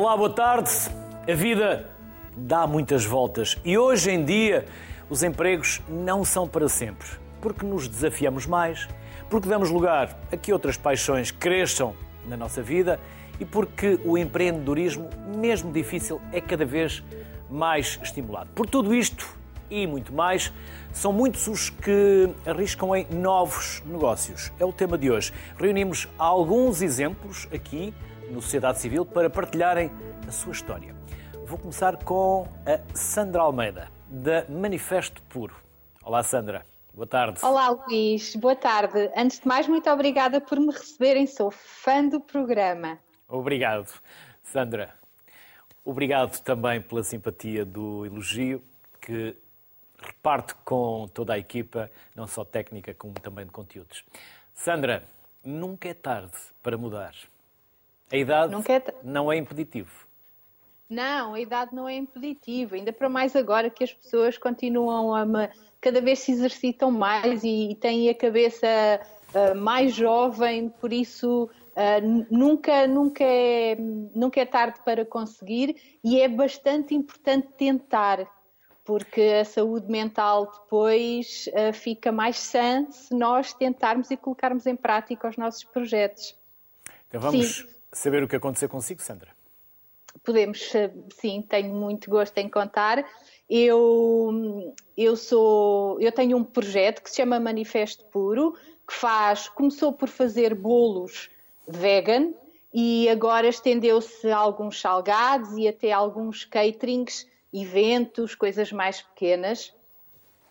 Olá, boa tarde. A vida dá muitas voltas e hoje em dia os empregos não são para sempre, porque nos desafiamos mais, porque damos lugar a que outras paixões cresçam na nossa vida e porque o empreendedorismo, mesmo difícil, é cada vez mais estimulado. Por tudo isto e muito mais, são muitos os que arriscam em novos negócios. É o tema de hoje. Reunimos alguns exemplos aqui no Sociedade Civil para partilharem a sua história. Vou começar com a Sandra Almeida, da Manifesto Puro. Olá, Sandra. Boa tarde. Olá, Luís. Boa tarde. Antes de mais, muito obrigada por me receberem. Sou fã do programa. Obrigado, Sandra. Obrigado também pela simpatia do elogio que reparte com toda a equipa, não só técnica, como também de conteúdos. Sandra, nunca é tarde para mudar. A idade é não é impeditivo. Não, a idade não é impeditiva, ainda para mais agora que as pessoas continuam a cada vez se exercitam mais e, têm a cabeça uh, mais jovem, por isso uh, nunca, nunca, é, nunca é tarde para conseguir e é bastante importante tentar, porque a saúde mental depois uh, fica mais sã se nós tentarmos e colocarmos em prática os nossos projetos. Então vamos. Sim saber o que aconteceu consigo, Sandra? Podemos, sim, tenho muito gosto em contar. Eu, eu sou, eu tenho um projeto que se chama Manifesto Puro, que faz, começou por fazer bolos vegan e agora estendeu-se a alguns salgados e até alguns caterings, eventos, coisas mais pequenas.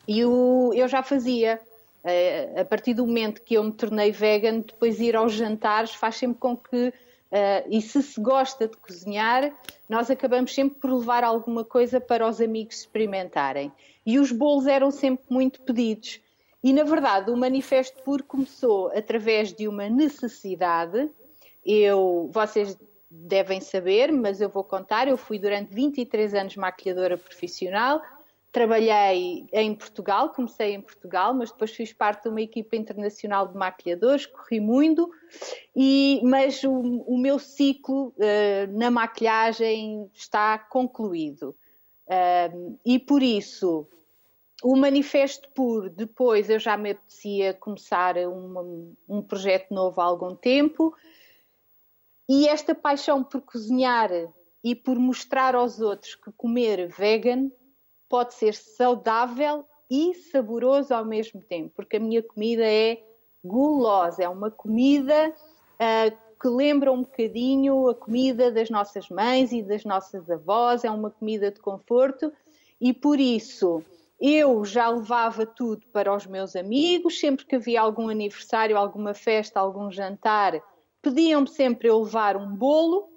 E eu, eu já fazia. Eh, a partir do momento que eu me tornei vegan, depois ir aos jantares faz sempre com que Uh, e se se gosta de cozinhar, nós acabamos sempre por levar alguma coisa para os amigos experimentarem. E os bolos eram sempre muito pedidos. E na verdade, o Manifesto Puro começou através de uma necessidade. Eu, vocês devem saber, mas eu vou contar. Eu fui durante 23 anos maquilhadora profissional Trabalhei em Portugal, comecei em Portugal, mas depois fiz parte de uma equipa internacional de maquilhadores, corri muito, e, mas o, o meu ciclo uh, na maquilhagem está concluído. Uh, e por isso, o Manifesto Puro, depois eu já me apetecia começar um, um projeto novo há algum tempo, e esta paixão por cozinhar e por mostrar aos outros que comer vegan pode ser saudável e saboroso ao mesmo tempo, porque a minha comida é gulosa, é uma comida uh, que lembra um bocadinho a comida das nossas mães e das nossas avós, é uma comida de conforto e por isso eu já levava tudo para os meus amigos, sempre que havia algum aniversário, alguma festa, algum jantar, pediam-me sempre eu levar um bolo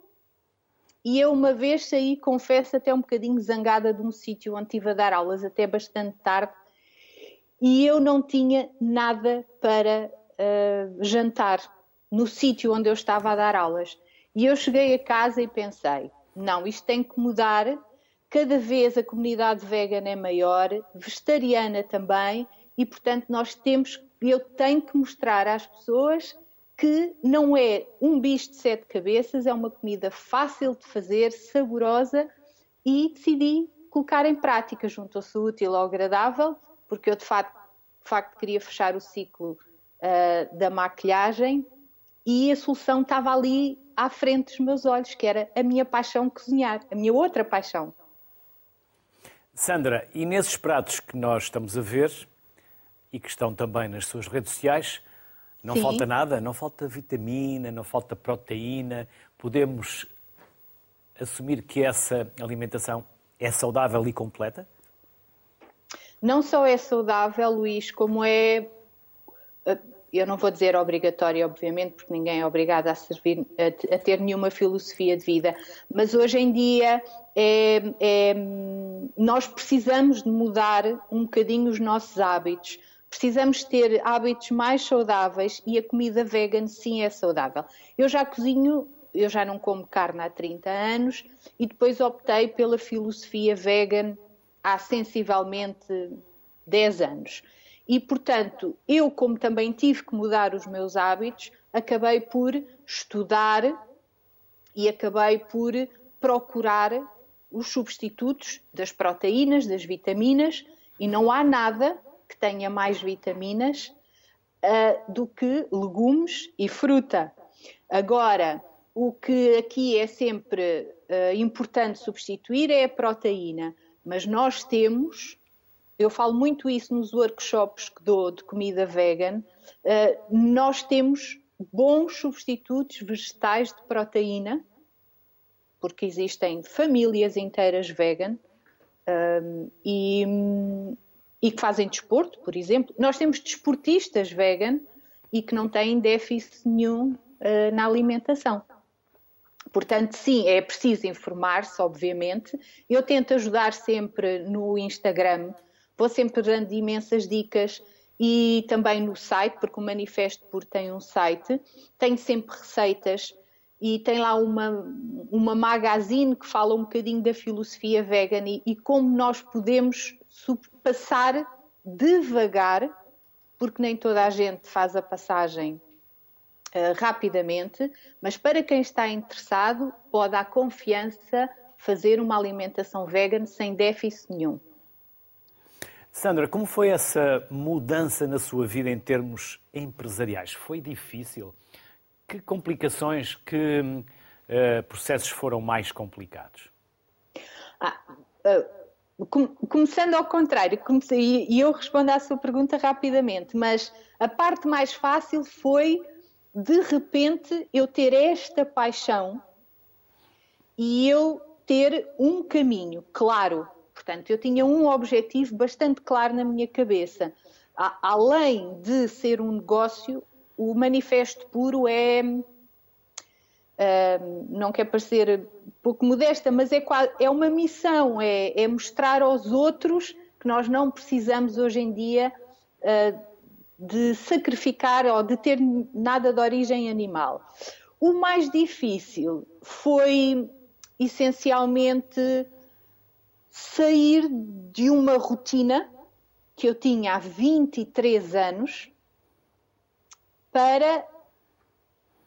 e eu uma vez saí, confesso, até um bocadinho zangada de um sítio onde estive a dar aulas até bastante tarde e eu não tinha nada para uh, jantar no sítio onde eu estava a dar aulas. E eu cheguei a casa e pensei: não, isto tem que mudar. Cada vez a comunidade vegana é maior, vegetariana também, e portanto nós temos, eu tenho que mostrar às pessoas que não é um bicho de sete cabeças, é uma comida fácil de fazer, saborosa e decidi colocar em prática, juntou-se útil ao agradável, porque eu de facto, de facto queria fechar o ciclo uh, da maquilhagem e a solução estava ali à frente dos meus olhos, que era a minha paixão cozinhar, a minha outra paixão. Sandra, e nesses pratos que nós estamos a ver e que estão também nas suas redes sociais, não Sim. falta nada, não falta vitamina, não falta proteína. Podemos assumir que essa alimentação é saudável e completa? Não só é saudável, Luís, como é. Eh, eu não vou dizer obrigatória, obviamente, porque ninguém é obrigado a, servir, a ter nenhuma filosofia de vida, mas hoje em dia é, é, nós precisamos de mudar um bocadinho os nossos hábitos precisamos ter hábitos mais saudáveis e a comida vegan sim é saudável. Eu já cozinho, eu já não como carne há 30 anos e depois optei pela filosofia vegan há sensivelmente 10 anos. E, portanto, eu, como também tive que mudar os meus hábitos, acabei por estudar e acabei por procurar os substitutos das proteínas, das vitaminas, e não há nada que tenha mais vitaminas uh, do que legumes e fruta. Agora, o que aqui é sempre uh, importante substituir é a proteína, mas nós temos, eu falo muito isso nos workshops que dou de comida vegan, uh, nós temos bons substitutos vegetais de proteína, porque existem famílias inteiras vegan um, e, e que fazem desporto, por exemplo. Nós temos desportistas vegan e que não têm déficit nenhum uh, na alimentação. Portanto, sim, é preciso informar-se, obviamente. Eu tento ajudar sempre no Instagram, vou sempre dando imensas dicas e também no site, porque o Manifesto Puro tem um site, tenho sempre receitas e tem lá uma, uma magazine que fala um bocadinho da filosofia vegan e, e como nós podemos passar devagar, porque nem toda a gente faz a passagem uh, rapidamente, mas para quem está interessado, pode à confiança fazer uma alimentação vegan sem déficit nenhum. Sandra, como foi essa mudança na sua vida em termos empresariais? Foi difícil? Que complicações, que uh, processos foram mais complicados? Ah, uh, com, começando ao contrário, comecei, e eu respondo à sua pergunta rapidamente, mas a parte mais fácil foi de repente eu ter esta paixão e eu ter um caminho claro. Portanto, eu tinha um objetivo bastante claro na minha cabeça. além de ser um negócio, o manifesto puro é. Uh, não quer parecer pouco modesta, mas é, é uma missão, é, é, mostrar aos outros que nós não precisamos hoje em dia uh, de sacrificar ou de ter nada de origem animal. O mais difícil foi essencialmente sair de uma rotina que eu tinha há 23 anos para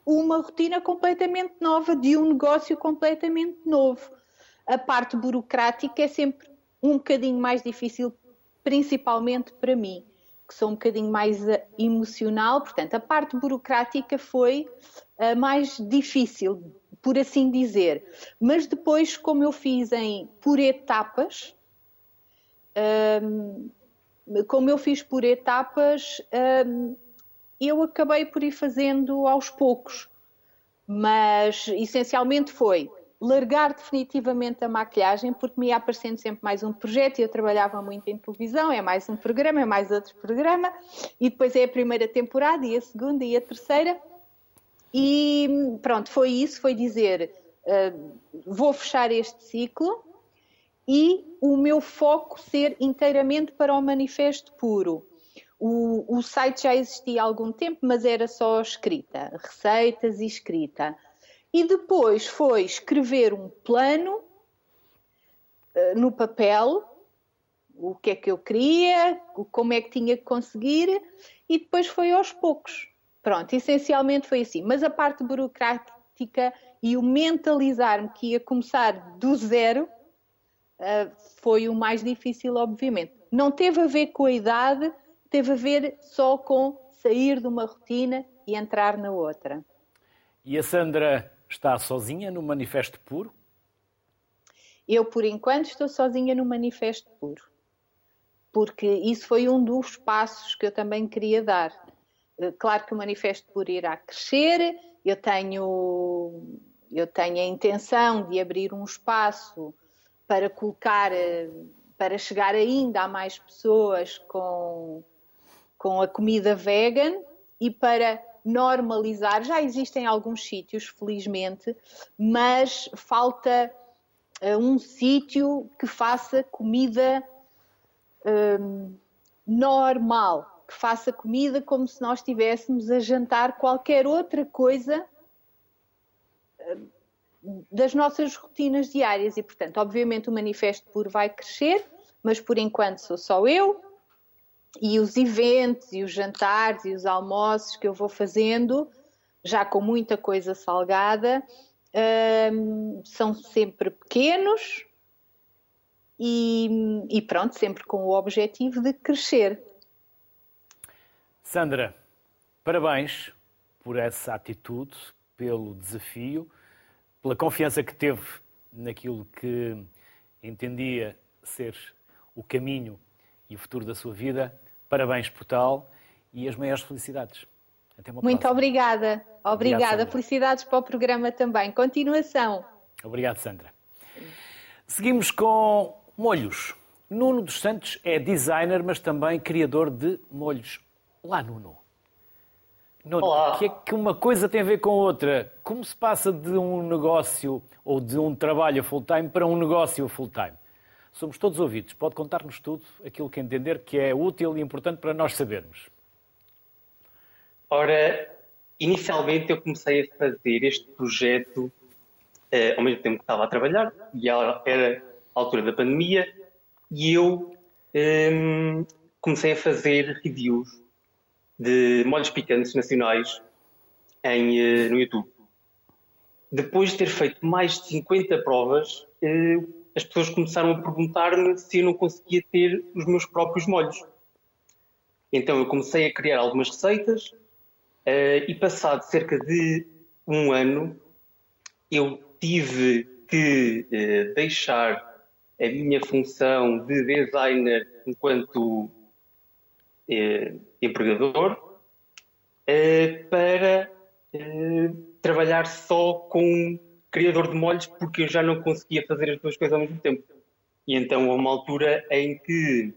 uma rotina completamente nova, de um negócio completamente novo. A parte burocrática é sempre um bocadinho mais difícil, principalmente para mim que sou um bocadinho mais eh, emocional, portanto, a parte burocrática foi a eh, mais difícil, por assim dizer. Mas depois, como eu fiz em por etapas, um, ehm, como eu fiz por etapas, um, ehm, eu acabei por ir fazendo aos poucos. Mas essencialmente foi largar definitivamente a maquilhagem, porque me ia aparecendo sempre mais um projeto e eu trabalhava muito em televisão, é mais um programa, é mais outro programa, e depois é a primeira temporada, e a segunda, e a terceira. E pronto, foi isso, foi dizer, uh, vou fechar este ciclo e o meu foco ser inteiramente para o manifesto puro. O, o site já existia há algum tempo, mas era só escrita, receitas e escrita e depois foi escrever um plano uh, no papel, o que é que eu queria, como é que tinha que conseguir, e depois foi aos poucos. Pronto, essencialmente foi assim. Mas a parte burocrática e o mentalizar-me que ia começar do zero uh, foi o mais difícil, obviamente. Não teve a ver com a idade, teve a ver só com sair de uma rotina e entrar na outra. E a Sandra Está sozinha no Manifesto Puro? Eu, por enquanto, estou sozinha no Manifesto Puro. Porque isso foi um dos passos que eu também queria dar. Eh, claro que o Manifesto Puro irá crescer, eu tenho, eu tenho a intenção de abrir um espaço para colocar, eh, para chegar ainda a mais pessoas com, com a comida vegan e para normalizar. Já existem alguns sítios, felizmente, mas falta uh, um sítio que faça comida um, normal, que faça comida como se nós estivéssemos a jantar qualquer outra coisa uh, das nossas rotinas diárias. E, portanto, obviamente o Manifesto Puro vai crescer, mas por enquanto sou só eu e os eventos e os jantares e os almoços que eu vou fazendo, já com muita coisa salgada, um, são sempre pequenos e, e pronto, sempre com o objetivo de crescer. Sandra, parabéns por essa atitude, pelo desafio, pela confiança que teve naquilo que entendia ser o caminho e o futuro da sua vida. Parabéns por tal e as maiores felicidades. Até uma Muito próxima. obrigada. Obrigada. Obrigado, Felicidades para o programa também. Continuação. Obrigado, Sandra. Seguimos com molhos. Nuno dos Santos é designer, mas também criador de molhos. Olá, Nuno. Nuno, o que é que uma coisa tem a ver com outra? Como se passa de um negócio ou de um trabalho full-time para um negócio full-time? Somos todos ouvidos. Pode contar-nos tudo, aquilo que entender que é útil e importante para nós sabermos. Ora, inicialmente eu comecei a fazer este projeto uh, ao mesmo tempo que estava a trabalhar, e era a altura da pandemia, e eu ehm, comecei a fazer reviews de molhos picantes nacionais em, uh, no YouTube. Depois de ter feito mais de 50 provas, uh, as pessoas começaram a perguntar-me se eu não conseguia ter os meus próprios molhos. Então eu comecei a criar algumas receitas Uh, e passado cerca de um ano, eu tive que uh, deixar a minha função de designer enquanto uh, empregador para trabalhar só com criador de molhos, porque eu já não conseguia fazer as duas coisas ao mesmo tempo. E então houve uma altura em que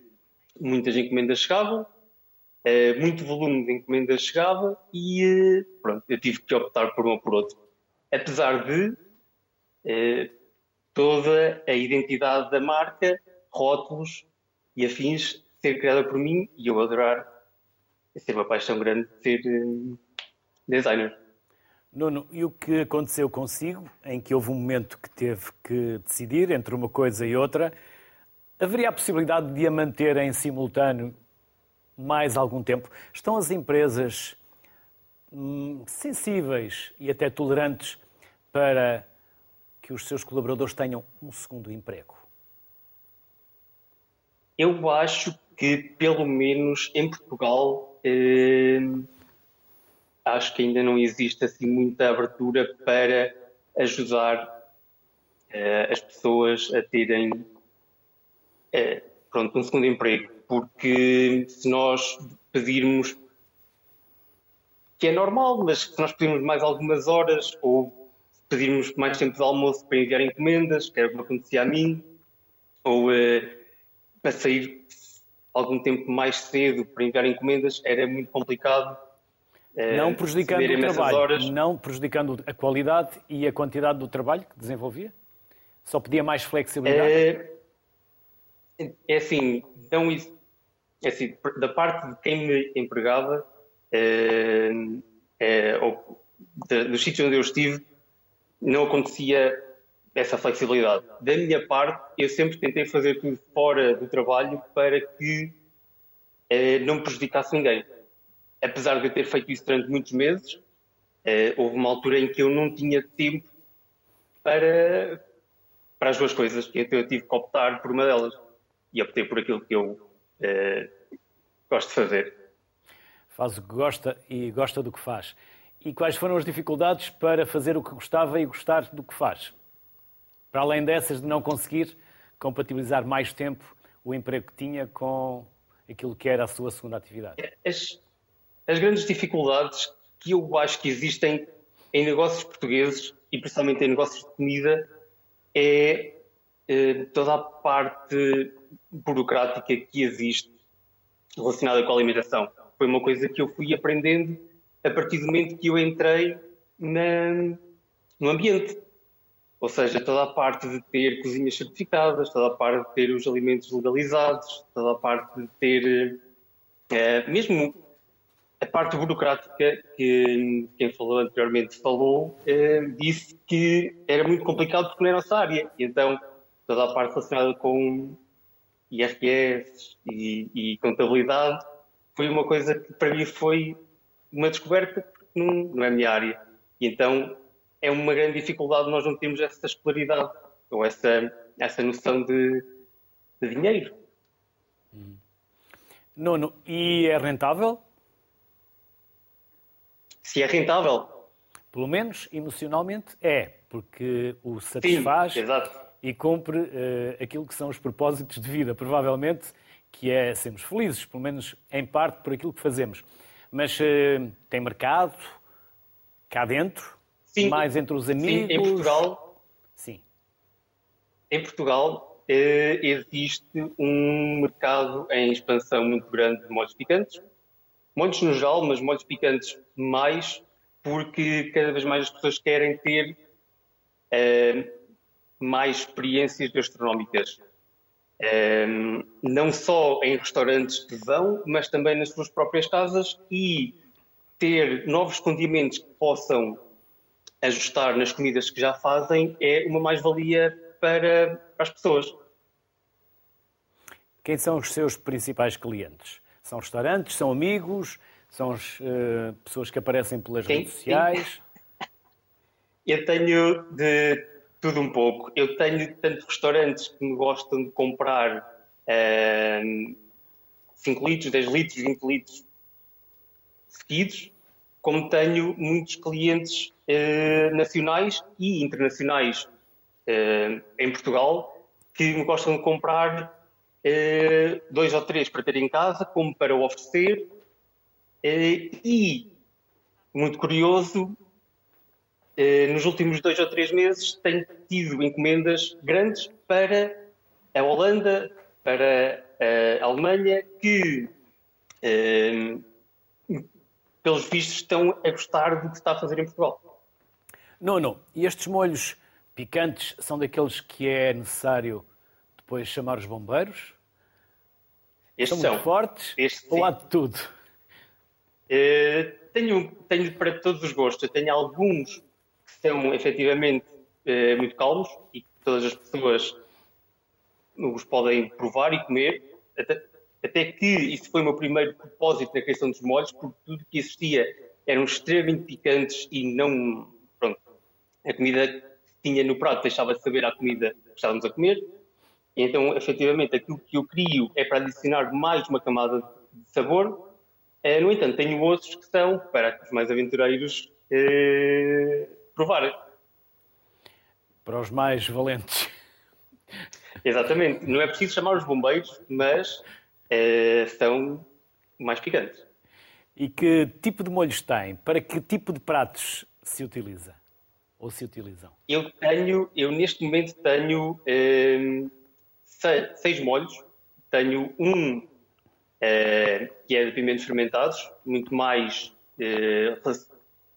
muitas encomendas chegavam, Uh, muito volume de encomendas chegava e uh, pronto, eu tive que optar por um ou por outro. Apesar de uh, toda a identidade da marca, rótulos e afins ser criada por mim e eu adorar ser uma paixão grande de ser designer. Nuno, e o que aconteceu consigo, em que houve um momento que teve que decidir entre uma coisa e outra, haveria a possibilidade de a manter em simultâneo mais algum tempo. Estão as empresas hum, sensíveis e até tolerantes para que os seus colaboradores tenham um segundo emprego? Eu acho que, pelo menos em Portugal, eh, acho que ainda não existe assim muita abertura para ajudar eh, as pessoas a terem eh, pronto, um segundo emprego porque se nós pedirmos, que é normal, mas se nós pedirmos mais algumas horas ou pedirmos mais tempo de almoço para enviar encomendas, que era o que acontecia a mim, ou uh, para sair algum tempo mais cedo para enviar encomendas, era muito complicado. Uh, não prejudicando o trabalho, horas. não prejudicando a qualidade e a quantidade do trabalho que desenvolvia? Só pedia mais flexibilidade? É, é assim, não, é assim, da parte de quem me empregava, é, é, ou de, dos sítios onde eu estive, não acontecia essa flexibilidade. Da minha parte, eu sempre tentei fazer tudo fora do trabalho para que não prejudicasse ninguém. Apesar de eu ter feito isso durante muitos meses, houve uma altura em que eu não tinha tempo para, para as duas coisas, então eu tive que optar por uma delas e optei por aquilo que eu uh, gosto de fazer. Faz o que gosta e gosta do que faz. E quais foram as dificuldades para fazer o que gostava e gostar do que faz? Para além dessas de não conseguir compatibilizar mais tempo o emprego que tinha com aquilo que era a sua segunda atividade? As, as grandes dificuldades que eu acho que existem em negócios portugueses e principalmente em negócios de comida é eh, toda a parte burocrática que existe relacionada com a alimentação. Foi uma coisa que eu fui aprendendo a partir do momento que eu entrei na, no ambiente. Ou seja, toda a parte de ter cozinhas certificadas, toda a parte de ter os alimentos legalizados, toda a parte de ter uh, mesmo a parte burocrática que quem falou anteriormente falou, uh, disse que era muito complicado porque não era a nossa área. E então, toda a parte relacionada com IRS e, e, contabilidade, foi uma coisa que para mim foi uma descoberta, porque não, não é a minha área. E então, é uma grande dificuldade nós não termos essa escolaridade ou essa, essa noção de, de dinheiro. Nono, e é rentável? Se é rentável. Pelo menos emocionalmente é, porque o satisfaz Sim, e cumpre uh, aquilo que são os propósitos de vida, provavelmente, que é sermos felizes, pelo menos em parte por aquilo que fazemos. Mas uh, tem mercado cá dentro, Sim. mais entre os amigos. Sim, em Portugal. Sim. Em Portugal uh, existe um mercado em expansão muito grande de molhos Molhos no geral, mas molhos picantes mais, porque cada vez mais as pessoas querem ter mais experiências gastronómicas. Um, não só em restaurantes que vão, mas também nas suas próprias casas e ter novos condimentos que possam ajustar nas comidas que já fazem é uma mais-valia para, para as pessoas. Quem são os seus principais clientes? São restaurantes, são amigos, são as uh, pessoas que aparecem pelas Quem? redes sociais? Eu tenho de tudo um pouco. Eu tenho tanto restaurantes que me gostam de comprar uh, 5 litros, 10 litros, 20 litros seguidos, como tenho muitos clientes uh, nacionais e internacionais uh, em Portugal que me gostam de comprar dois ou três para ter em casa, como para oferecer. e, muito curioso, eh, nos últimos dois ou três meses tenho tido encomendas grandes para a Holanda, para a Alemanha, que, eh, pelos vistos, estão a gostar do que está a fazer em Portugal. Não. E estes molhos picantes são daqueles que é necessário depois chamar os bombeiros? Estes são muito fortes? Estes, ou há de tudo? Uh, tenho, tenho para todos os gostos. Eu tenho alguns são efetivamente eh, muito calmos e que todas as pessoas os podem provar e comer, até, até que isso foi o meu primeiro propósito na criação dos molhos, porque tudo que existia eram extremamente picantes e não. Pronto, a comida que tinha no prato deixava de saber a comida que estávamos a comer. Então, efetivamente, aquilo que eu crio é para adicionar mais uma camada de sabor. Eh, no entanto, tenho outros que são para os mais aventureiros eh, provar. Para os mais valentes. Exatamente. Não é preciso chamar os bombeiros, mas é, são mais picantes. E que tipo de molhos tem? Para que tipo de pratos se utiliza? Ou se utilizam? Eu tenho, eu neste momento tenho é, seis, molhos. Tenho um é, que é de pimentos fermentados, muito mais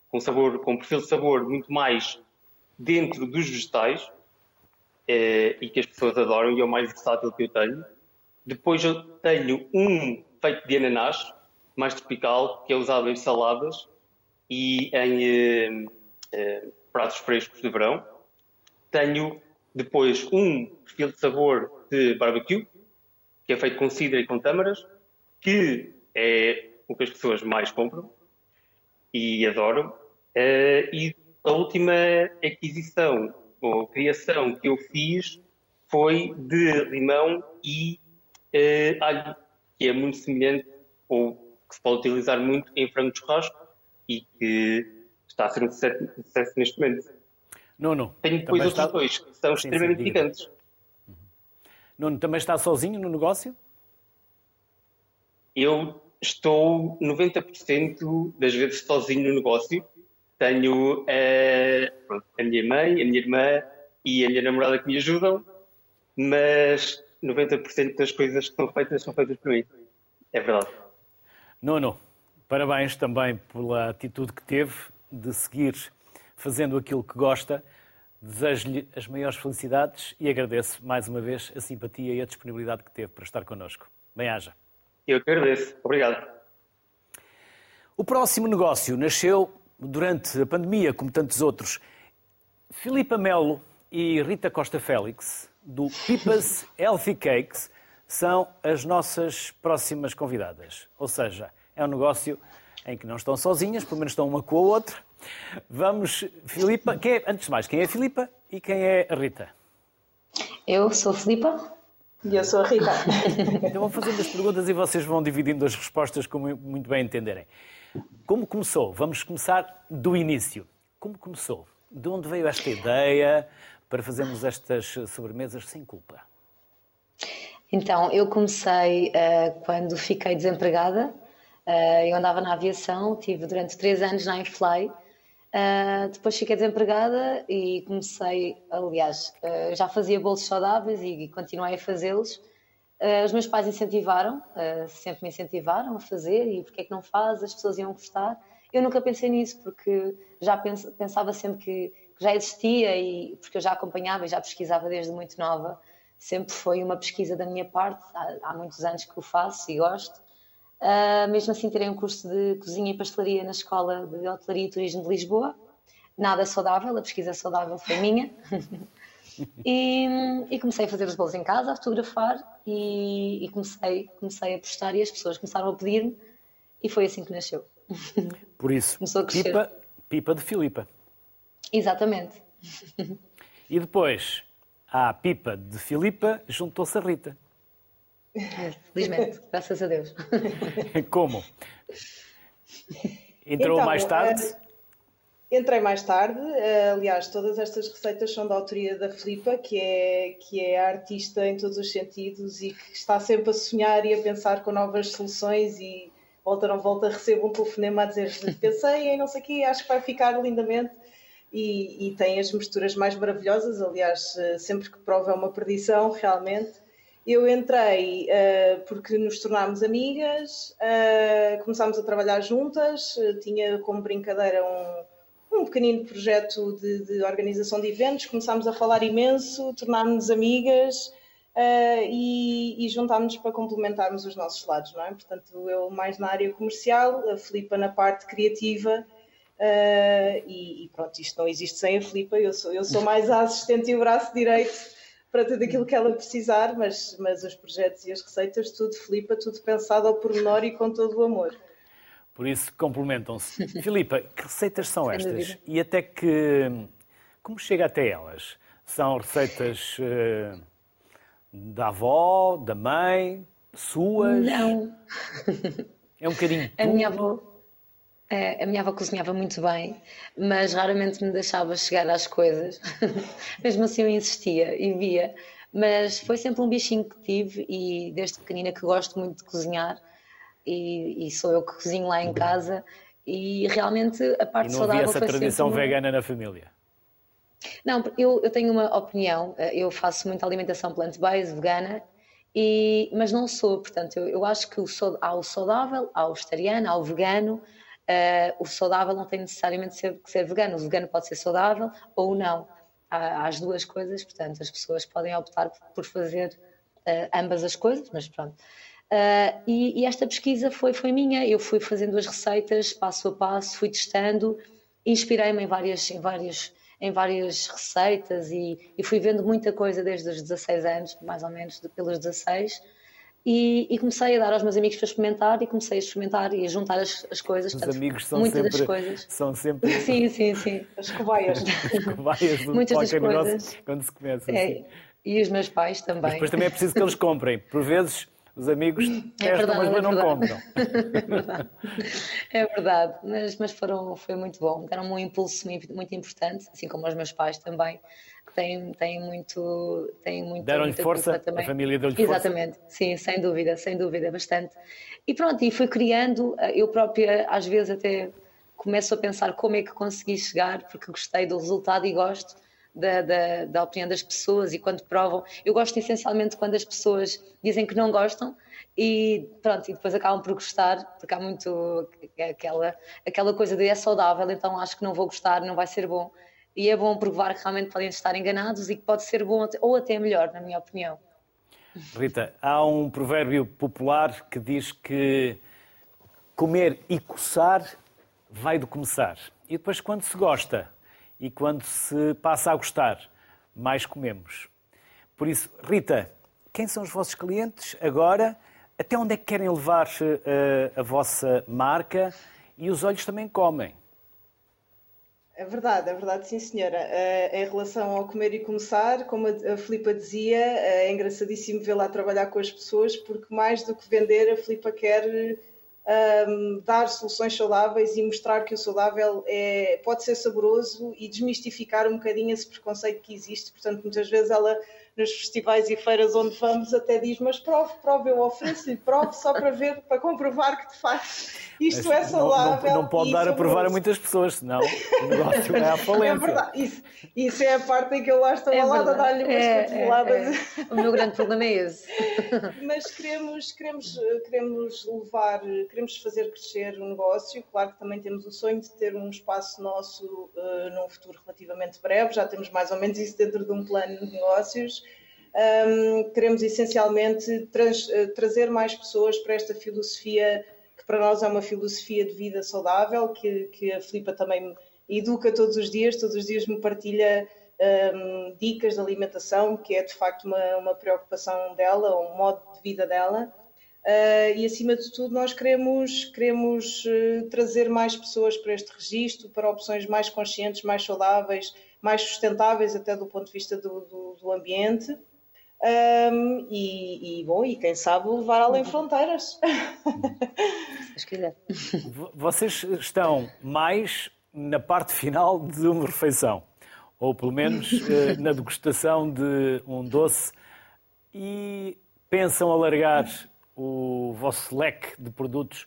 com sabor, com perfil de sabor muito mais dentro dos vegetais eh, e que as pessoas adoram e é o mais versátil que eu tenho. Depois eu tenho um feito de ananás, mais tropical, que é usado em saladas e em pratos frescos de verão. Tenho depois um perfil de sabor de barbecue, que é feito com cidra e com tâmaras, que é o que as pessoas mais compram e adoro. Uh, e a última aquisição ou criação que eu fiz foi de limão e uh, alho, que é muito semelhante ou que se pode utilizar muito em frango de churrasco e que está a ser um sucesso, um sucesso neste momento. Nuno. Tenho depois outros está... dois que são sim, extremamente picantes. Nuno, também está sozinho no negócio? Eu estou 90% das vezes sozinho no negócio. Tenho uh, a minha mãe, a minha irmã e a minha namorada que me ajudam, mas 90% das coisas que são feitas são feitas por mim. É verdade. Nuno, parabéns também pela atitude que teve de seguir fazendo aquilo que gosta. Desejo-lhe as maiores felicidades e agradeço mais uma vez a simpatia e a disponibilidade que teve para estar connosco. Bem-haja. Eu que agradeço. Obrigado. O próximo negócio nasceu durante a pandemia, como tantos outros. Filipa Melo e Rita Costa Félix, do Pipas Healthy Cakes, são as nossas próximas convidadas. Ou seja, é um negócio em que não estão sozinhas, pelo menos estão uma com a outra, Vamos, Filipa, quem é, antes de mais, quem é a Filipa e quem é a Rita? Eu sou a Filipa. E eu sou a Rita. Então vou fazendo as perguntas e vocês vão dividindo as respostas como muito bem entenderem. Como começou? Vamos começar do início. Como começou? De onde veio esta ideia para fazermos estas sobremesas sem culpa? Então, eu comecei uh, quando fiquei desempregada. Uh, eu andava na aviação, tive durante três anos na iFly. Uh, depois fiquei desempregada e comecei, aliás, já fazia bolos saudáveis e, e continuei a fazê-los. os meus pais incentivaram, sempre me incentivaram a fazer e porque é que não faz, as pessoas iam gostar. Eu nunca pensei nisso porque já pensava sempre que, que já existia e porque eu já acompanhava e já pesquisava desde muito nova sempre foi uma pesquisa da minha parte, há, há muitos anos que o faço e gosto. Uh, mesmo assim, terei um curso de cozinha e pastelaria na Escola de Hotelaria e Turismo de Lisboa. Nada saudável, a pesquisa saudável foi minha. e, e, comecei a fazer os bolos em casa, a fotografar e, e, comecei, comecei a postar e as pessoas começaram a pedir-me e foi assim que nasceu. Por isso, pipa, pipa de Filipa. Exatamente. E depois, à pipa de Filipa juntou-se a Rita. Felizmente, graças a Deus. Como? Entrou então, mais tarde? Uh, entrei mais tarde. Uh, aliás, todas estas receitas são da autoria da Filipa, que é, que é artista em todos os sentidos e que está sempre a sonhar e a pensar com novas soluções e volta não volta recebo um telefonema a dizer pensei em não sei o quê, acho que vai ficar lindamente e, e tem as misturas mais maravilhosas. Aliás, eh, sempre que prova é uma perdição, realmente. Eu entrei uh, porque nos tornámos amigas, uh, começámos a trabalhar juntas, uh, tinha como brincadeira um, um pequenino projeto de, de, organização de eventos, começámos a falar imenso, tornámos-nos amigas e, e juntámos-nos para complementarmos os nossos lados, não é? Portanto, eu mais na área comercial, a Filipa na parte criativa e, e, pronto, isto não existe sem a Filipa. Eu sou, eu sou mais a assistente e o braço direito para tudo aquilo que ela precisar, mas, mas os projetos e as receitas, tudo Filipa, tudo pensado ao pormenor e com todo o amor. Por isso complementam-se. Filipa, que receitas são estas? E até que. Como chega até elas? São receitas uh, da avó, da mãe, suas? Não. É um bocadinho. A minha avó é, a minha avó cozinhava muito bem, mas raramente me deixava chegar às coisas. Mesmo assim eu insistia e via. Mas foi sempre um bichinho que tive e desde pequenina que gosto muito de cozinhar e, e sou eu que cozinho lá em casa e realmente a parte e não saudável havia essa tradição vegana na família? Não, eu, eu tenho uma opinião. Eu faço muita alimentação plant-based, vegana, e, mas não sou. Portanto, eu, eu acho que o, há o saudável, há o vegetariano, há o vegano, Uh, o saudável não tem necessariamente ser, que ser vegano, o vegano pode ser saudável ou não. Há, há as duas coisas, portanto, as pessoas podem optar por fazer uh, ambas as coisas, mas pronto. Uh, e, e, esta pesquisa foi, foi minha, eu fui fazendo as receitas passo a passo, fui testando, inspirei-me em várias, em, várias, em várias receitas e, e, fui vendo muita coisa desde os 16 anos, mais ou menos, de, pelos 16 e, e, comecei a dar aos meus amigos para experimentar e comecei a experimentar e a juntar as, as coisas. Os Portanto, amigos são muitas sempre, das coisas. São sempre. Sim, sim, sim. As cobaias. As cobaias do muitas das coisas. quando se começa. É, assim. E os meus pais também. Mas depois também é preciso que eles comprem. Por vezes os amigos é testam, mas é não compram. É verdade. É verdade. Mas, mas foram, foi muito bom. Deram-me um impulso muito importante, assim como os meus pais também tem, tem muito. Tem muito Deram-lhe força, também. a família deu-lhe força. Exatamente, sim, sem dúvida, sem dúvida, bastante. E pronto, e fui criando, eu própria às vezes até começo a pensar como é que consegui chegar, porque gostei do resultado e gosto da, da, da opinião das pessoas e quando provam. Eu gosto essencialmente quando as pessoas dizem que não gostam e pronto, e depois acabam por gostar, porque há muito aquela, aquela coisa de é saudável, então acho que não vou gostar, não vai ser bom e é bom provar que realmente podem estar enganados e que pode ser bom ou até melhor, na minha opinião. Rita, há um provérbio popular que diz que comer e coçar vai do começar. E depois, quando se gosta e quando se passa a gostar, mais comemos. Por isso, Rita, quem são os vossos clientes agora? Até onde é que querem levar uh, a vossa marca? E os olhos também comem. É verdade, é verdade, sim senhora. Uh, em relação ao comer e começar, como a, a Filipa dizia, uh, é engraçadíssimo vê-la trabalhar com as pessoas, porque mais do que vender, a Filipa quer um, dar soluções saudáveis e mostrar que o saudável é, pode ser saboroso e desmistificar um bocadinho esse preconceito que existe. Portanto, muitas vezes ela nos festivais e feiras onde vamos até diz, mas prove, prove, eu ofereço-lhe, prove só para ver, para comprovar que de facto isto mas é saudável. Não, não, não pode dar a provar a muitas pessoas, senão o negócio é à falência. É verdade, isso, isso é a parte em que eu lá estou é a dar-lhe umas é, é, é, O meu grande problema é esse. Mas queremos, queremos, queremos levar, queremos fazer crescer o negócio, claro que também temos o sonho de ter um espaço nosso uh, num futuro relativamente breve, já temos mais ou menos isso dentro de um plano de negócios. Um, queremos essencialmente trans, uh, trazer mais pessoas para esta filosofia, que para nós é uma filosofia de vida saudável, que, que a Filipa também educa todos os dias, todos os dias me partilha um, dicas de alimentação, que é de facto uma, uma preocupação dela, um modo de vida dela. Uh, e acima de tudo, nós queremos, queremos uh, trazer mais pessoas para este registro, para opções mais conscientes, mais saudáveis, mais sustentáveis, até do ponto de vista do, do, do ambiente. Um, e, e, bom, e quem sabe levar além fronteiras. Se quiser. Vocês estão mais na parte final de uma refeição, ou pelo menos eh, na degustação de um doce, e pensam alargar o vosso leque de produtos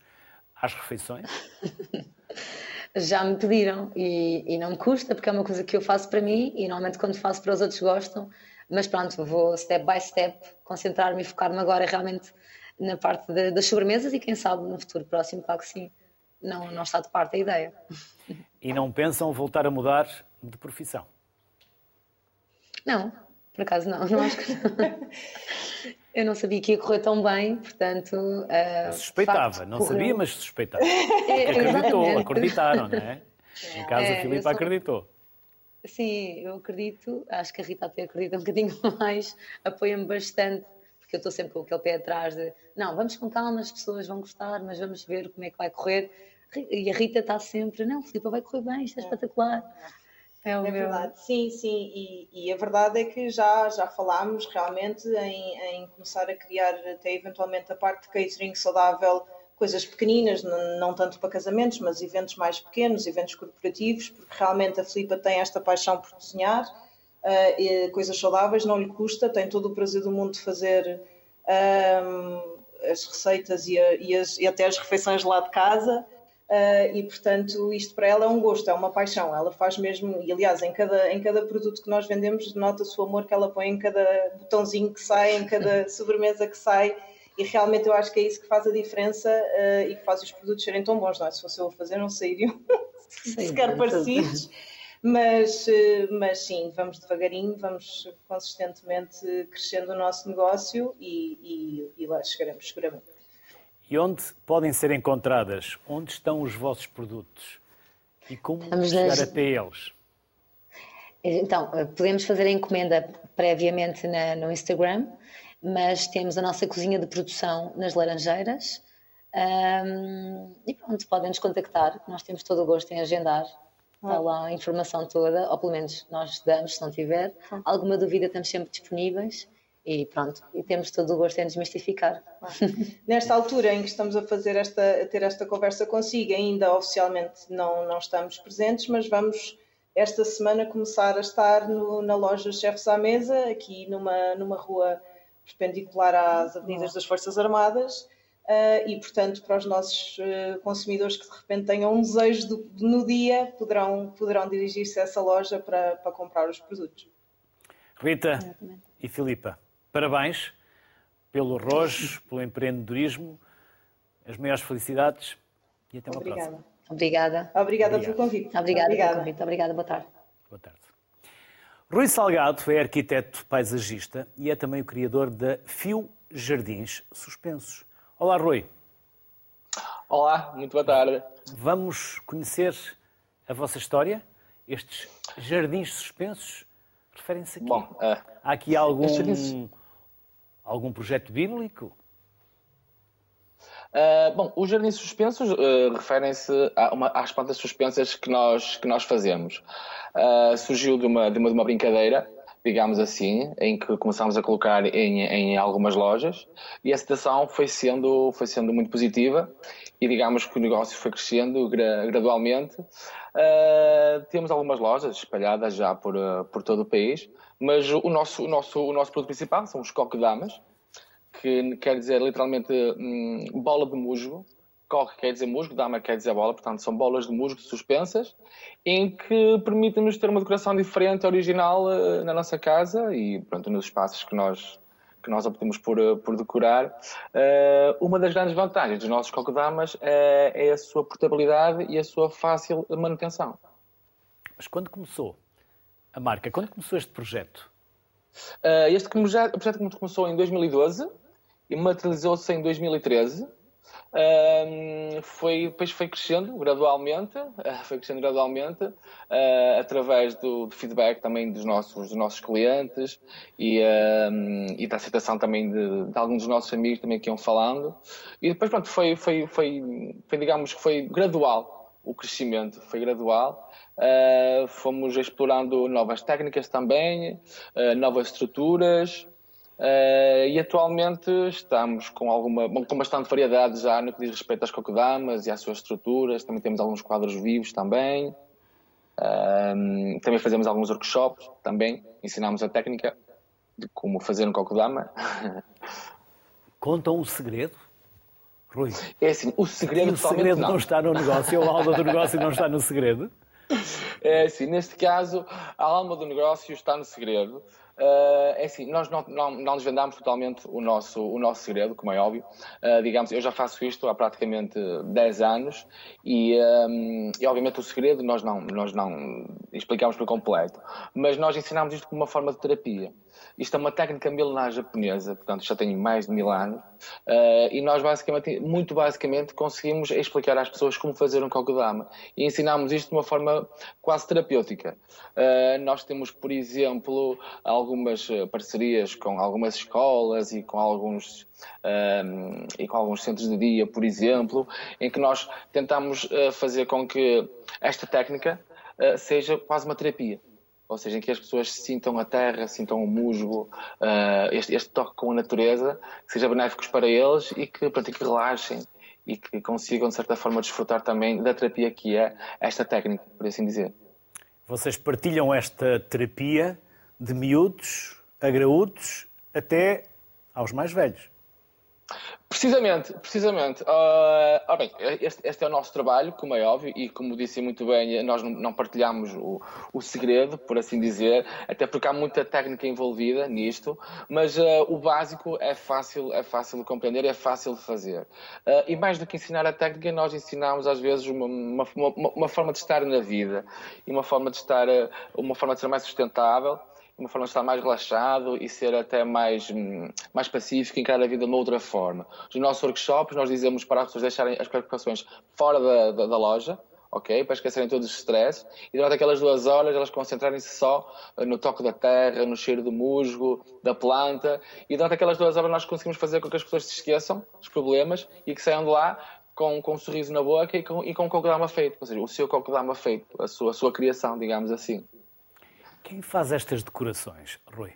às refeições? Já me pediram e, e não me custa, porque é uma coisa que eu faço para mim e normalmente quando faço para os outros gostam mas pronto, vou step by step concentrar-me e focar-me agora realmente na parte de, das sobremesas e quem sabe no futuro próximo, claro que sim, não, não está de parte a ideia. E não pensam voltar a mudar de profissão? Não, por acaso não, não acho que Eu não sabia que ia correr tão bem, portanto. Uh, suspeitava, facto, não correu... sabia, mas suspeitava. É, acreditou, acreditaram, não é? No caso, é, a Filipe sou... acreditou. Sim, eu acredito, acho que a Rita até acredita um bocadinho mais, apoia-me bastante, porque eu estou sempre com aquele pé atrás de não, vamos com calma, as pessoas vão gostar, mas vamos ver como é que vai correr. E a Rita está sempre, não, Filipe, vai correr bem, isto é, é. espetacular. É, é meu... verdade, sim, sim, e, e, a verdade é que já, já falámos realmente em, em começar a criar até eventualmente a parte de catering saudável coisas pequeninas, não, tanto para casamentos, mas eventos mais pequenos, eventos corporativos, porque realmente a Filipa tem esta paixão por cozinhar, uh, coisas saudáveis, não lhe custa, tem todo o prazer do mundo de fazer um, as receitas e, a, e, as, e, até as refeições lá de casa. Uh, e portanto isto para ela é um gosto, é uma paixão. Ela faz mesmo, e aliás, em cada, em cada produto que nós vendemos, nota-se o amor que ela põe em cada botãozinho que sai, em cada sobremesa que sai e realmente eu acho que é isso que faz a diferença uh, e que faz os produtos serem tão bons, não é? Se fosse eu a fazer, não sairiam sequer parecidos. Mas, uh, mas sim, vamos devagarinho, vamos consistentemente crescendo o nosso negócio e, e, e lá chegaremos seguramente. E onde podem ser encontradas? Onde estão os vossos produtos? E como Vamos chegar nas... até eles? Então, eh, podemos fazer a encomenda previamente na, no Instagram mas temos a nossa cozinha de produção nas Laranjeiras. Um, e pronto, podem nos contactar, nós temos todo o gosto em agendar. Está lá a informação toda, ou pelo menos nós damos, se não tiver. Alguma dúvida, estamos sempre disponíveis e pronto, e temos todo o gosto em desmistificar. Nesta altura em que estamos a fazer esta, a ter esta conversa consigo, ainda oficialmente não, não estamos presentes, mas vamos esta semana começar a estar no, na loja Chefes à Mesa, aqui numa, numa rua perpendicular às avenidas das Forças Armadas. Uh, e, portanto, para os nossos uh, consumidores que de repente tenham um desejo do, no dia, poderão, poderão dirigir-se a essa loja para, para comprar os produtos. Rita Exatamente. e Filipa, parabéns pelo rojo, pelo empreendedorismo, as maiores felicidades e até uma Obrigada. próxima. Obrigada. Obrigada pelo convite. Obrigada, Obrigada pelo convite. Obrigada, boa tarde. Boa tarde. Rui Salgado é arquiteto paisagista e é também o criador da Fio Jardins Suspensos. Olá, Rui. Olá, muito boa tarde. Vamos conhecer a vossa história? Estes jardins suspensos referem-se aqui. Bom, uh, Há aqui algum, jardins... algum projeto bíblico? Uh, bom, os jardins suspensos uh, referem-se às plantas suspensas que nós, que nós fazemos. Uh, surgiu de uma, de uma, de uma brincadeira digamos assim, em que começámos a colocar em, em algumas lojas e a situação foi sendo, foi sendo muito positiva e digamos que o negócio foi crescendo gradualmente. Uh, temos algumas lojas espalhadas já por, por todo o país, mas o nosso, o nosso, o nosso produto principal são os coque-damas, que quer dizer literalmente hum, bola de musgo, Corre quer dizer musgo, dama quer dizer bola, portanto são bolas de musgo suspensas, em que permitem-nos ter uma decoração diferente, original uh, na nossa casa e pronto, nos espaços que nós, que nós optamos por, uh, por decorar. Uh, uma das grandes vantagens dos nossos cocodamas é, é a sua portabilidade e a sua fácil manutenção. Mas quando começou a marca? Quando começou este projeto? este projeto, projeto começou em 2012 e materializou-se em 2013 um, foi, depois foi crescendo gradualmente, uh, foi crescendo gradualmente uh, através do, do, feedback também dos nossos, dos nossos clientes e, um, e da aceitação também de, de, alguns dos nossos amigos também que iam falando. E depois, pronto, foi, foi, foi, foi digamos que foi gradual o crescimento, foi gradual. Uh, fomos explorando novas técnicas também, novas estruturas. Uh, e atualmente estamos com alguma com bastante variedade já no que diz respeito às cocodamas e às suas estruturas. Também temos alguns quadros vivos também. Uh, também fazemos alguns workshops também. Ensinamos a técnica de como fazer um cocodama. Contam o segredo? Rui. É assim, o segredo, o segredo não. não. está no negócio, a alma do negócio não está no segredo? É assim, neste caso, a alma do negócio está no segredo. Uh, é assim, nós não, não, não desvendamos totalmente o nosso, o nosso segredo, como é óbvio. Uh, digamos, eu já faço isto há praticamente 10 anos e, um, e, obviamente, o segredo nós não, nós não explicamos por completo. Mas nós ensinamos isto como uma forma de terapia. Isto é uma técnica milenar japonesa, portanto já tem mais de mil anos, uh, e nós basicamente, muito basicamente, conseguimos explicar às pessoas como fazer um kokodama e ensinamos isto de uma forma quase terapêutica. Uh, nós temos, por exemplo, algumas parcerias com algumas escolas e com alguns eh, e com alguns centros de dia, por exemplo, em que nós tentamos uh, fazer com que esta técnica seja quase uma terapia ou seja, em que as pessoas sintam a terra, sintam o musgo, uh, este, este, toque com a natureza, que seja benéficos para eles e que, pronto, que relaxem e que consigam, de certa forma, desfrutar também da terapia que é esta técnica, por assim dizer. Vocês partilham esta terapia de miúdos a graúdos até aos mais velhos. Precisamente, precisamente. Uh, bem, este, este, é o nosso trabalho, como é óbvio, e como disse muito bem, nós não partilhamos o, o segredo, por assim dizer, até porque há muita técnica envolvida nisto, mas uh, o básico é fácil, é fácil de compreender, é fácil de fazer. Uh, e mais do que ensinar a técnica, nós ensinamos às vezes uma, uma, uma, uma forma de estar na vida e uma forma de estar, uma forma de ser mais sustentável uma forma de estar mais relaxado e ser até mais, hum, mais pacífico, encarar a vida de outra forma. Nos nossos workshops, nós dizemos para as pessoas deixarem as preocupações fora da, da, da loja, ok? Para esquecerem todos os stress e durante aquelas duas horas elas concentrarem-se só eh, no toque da terra, no cheiro do musgo, da planta e durante aquelas duas horas nós conseguimos fazer com que as pessoas se esqueçam dos problemas e que saiam de lá com, com um sorriso na boca e com, e com o feito, ou seja, o seu cocodama feito, a sua, a sua criação, digamos assim. Quem faz estas decorações, Rui?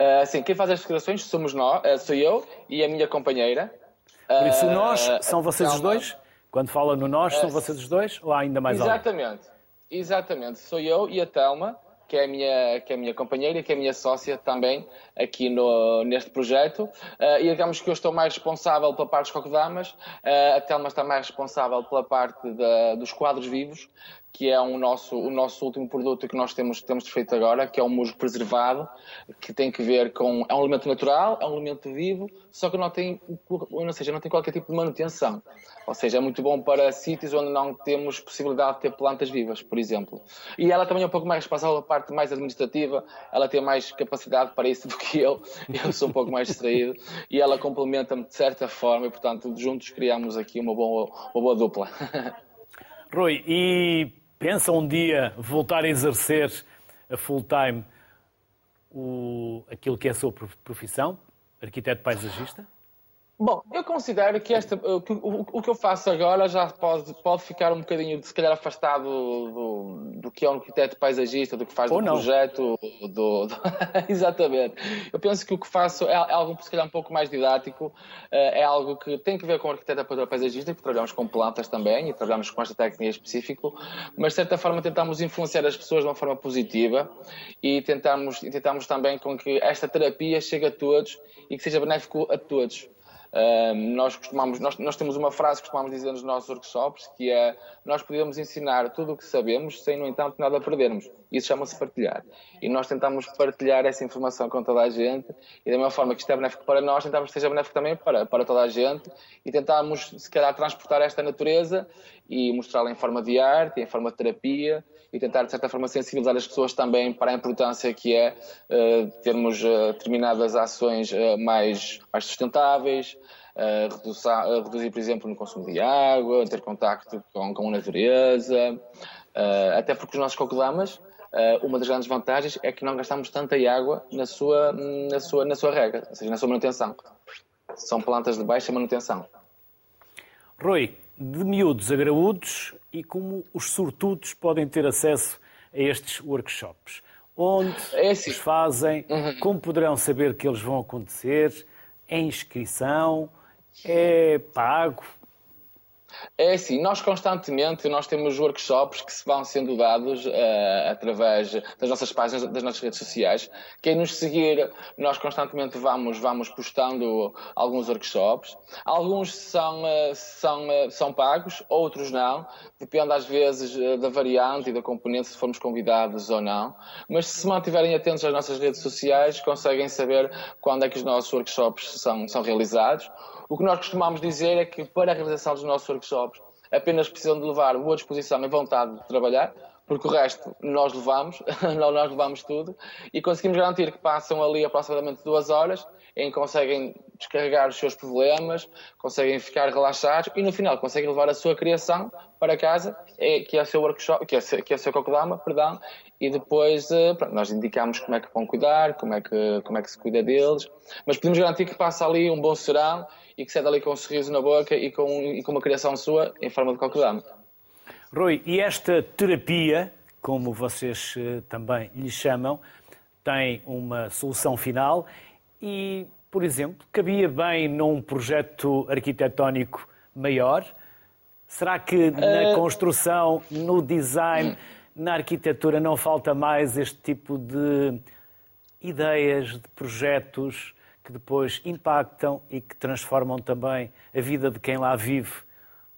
Uh, sim, quem faz as decorações somos nós, uh, sou eu e a minha companheira. Por isso, nós são vocês os dois? Quando fala no nós, são vocês os dois? Ou há ainda mais exatamente, alguém? Exatamente, sou eu e a Telma, que é a minha, que é a minha companheira, que é a minha sócia também aqui no, neste projeto. E digamos que eu estou mais responsável pela parte dos cocodamas, a Telma está mais responsável pela parte da, dos quadros vivos, que é um nosso, o nosso último produto que nós temos, temos feito agora, que é o musgo preservado, que tem que ver com. É um alimento natural, é um alimento vivo, só que não tem, ou seja, não tem qualquer tipo de manutenção. Ou seja, é muito bom para sítios onde não temos possibilidade de ter plantas vivas, por exemplo. E ela também é um pouco mais responsável pela parte mais administrativa, ela tem mais capacidade para isso do que eu, eu sou um pouco mais distraído, e ela complementa-me de certa forma, e portanto, juntos criamos aqui uma boa, uma boa dupla. Rui, e pensa um dia voltar a exercer a full time o, aquilo que é a sua profissão, arquiteto paisagista? Bom, eu considero que, esta, o, o, o, que eu faço agora já pode, pode ficar um bocadinho, se calhar, afastado do, do que é um arquiteto paisagista, do que faz Ou do não. projeto. Do, do... Exatamente. Eu penso que o que faço é, é, algo, se calhar, um pouco mais didático, eh, é algo que tem que ver com o arquiteto paisagista, que trabalhamos com plantas também e trabalhamos com esta técnica específica, mas, de certa forma, tentamos influenciar as pessoas de uma forma positiva e tentamos, e tentamos também com que esta terapia chegue a todos e que seja benéfico a todos. Nós, costumamos, nós, nós, temos uma frase que costumamos dizer nos nossos workshops que é nós podemos ensinar tudo o que sabemos sem, no entanto, nada perdermos. Isso chama-se partilhar. E nós tentamos partilhar essa informação com toda a gente e da mesma forma que isto é benéfico para nós, tentamos que seja benéfico também para, para toda a gente e tentamos, se calhar, transportar esta natureza e mostrá-la em forma de arte, em forma de terapia e tentar, de certa forma, sensibilizar as pessoas também para a importância que é uh, termos uh, determinadas ações uh, mais, mais sustentáveis, reduzir, reduzir, por exemplo, no consumo de água, ter contacto com, com a natureza, até porque os nossos cocodamas, uma das grandes vantagens é que não gastamos tanta água na sua, na sua, na sua rega, ou seja, na sua manutenção. São plantas de baixa manutenção. Rui, de miúdos a graúdos e como os sortudos podem ter acesso a estes workshops? Onde é assim. os fazem? Uhum. Como poderão saber que eles vão acontecer? É inscrição? É pago? É assim, nós constantemente nós temos workshops que se vão sendo dados uh, através das nossas páginas, das nossas redes sociais. Quem nos seguir, nós constantemente vamos, vamos postando alguns workshops. Alguns são, uh, são, uh, são pagos, outros não. Depende às vezes da variante e da componente, se formos convidados ou não. Mas se mantiverem atentos às nossas redes sociais, conseguem saber quando é que os nossos workshops são, são realizados. O que nós costumamos dizer é que para a realização dos nossos workshops apenas precisam de levar boa disposição e vontade de trabalhar, porque o resto nós levamos, nós levamos tudo, e conseguimos garantir que passam ali aproximadamente duas horas em que conseguem descarregar os seus problemas, conseguem ficar relaxados e no final conseguem levar a sua criação para casa, que é o seu workshop, que é, que é o seu Kokodama, perdão, e depois pronto, nós indicamos como é que vão cuidar, como é que, como é que se cuida deles, mas podemos garantir que passa ali um bom serão e que sai dali com um sorriso na boca e com, e com uma criação sua em forma de Kokodama. Rui, e esta terapia, como vocês também lhe chamam, tem uma solução final e, por exemplo, cabia bem num projeto arquitetónico maior? Será que na uh... construção, no design, na arquitetura não falta mais este tipo de ideias, de projetos que depois impactam e que transformam também a vida de quem lá vive.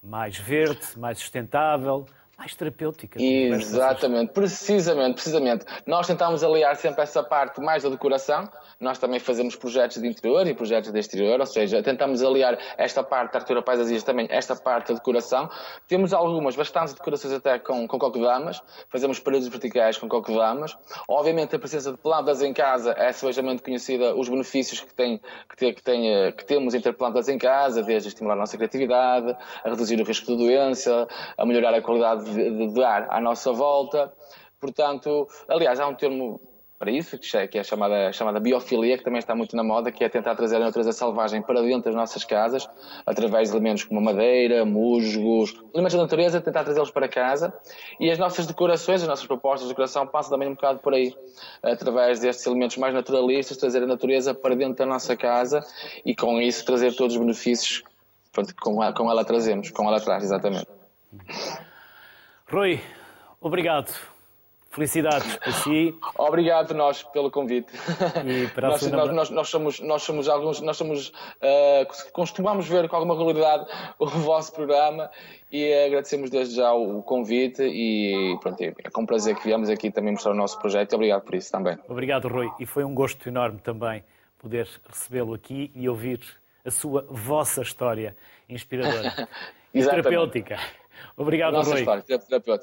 Mais verde, mais sustentável, mais terapêutica. Exatamente, precisamente, precisamente. Nós tentamos aliar sempre essa parte mais da decoração. Nós também fazemos projetos de interior e projetos de exterior, ou seja, tentamos aliar esta parte da arquitetura paisagista também, esta parte da decoração. Temos algumas, bastantes decorações até com, com cocodamas, fazemos paredes verticais com cocodamas. Obviamente a presença de plantas em casa é sebejamente conhecida, os benefícios que, tem, que, tem, que, tem, que temos em ter plantas em casa, desde estimular a nossa criatividade, a reduzir o risco de doença, a melhorar a qualidade de, ar à nossa volta. Portanto, aliás, há um termo para isso, que é a chamada, chamada biofilia, que também está muito na moda, que é tentar trazer a natureza selvagem para dentro das nossas casas, através de elementos como madeira, musgos, elementos da natureza, tentar trazê-los para casa. E as nossas decorações, as nossas propostas de decoração passam também um bocado por aí, através destes elementos mais naturalistas, trazer a natureza para dentro da nossa casa e com isso trazer todos os benefícios que com ela trazemos, com ela traz, exatamente. Rui, obrigado. Felicidades para si. Obrigado nós pelo convite. E para nós, segunda... nós, nós, somos, nós somos alguns, nós somos, uh, costumamos ver com alguma regularidade o vosso programa e agradecemos desde já o convite e pronto, é com um prazer que viemos aqui também mostrar o nosso projeto e obrigado por isso também. Obrigado, Rui, e foi um gosto enorme também poder recebê-lo aqui e ouvir a sua, vossa história inspiradora e terapêutica. Obrigado, Nossa Rui. História.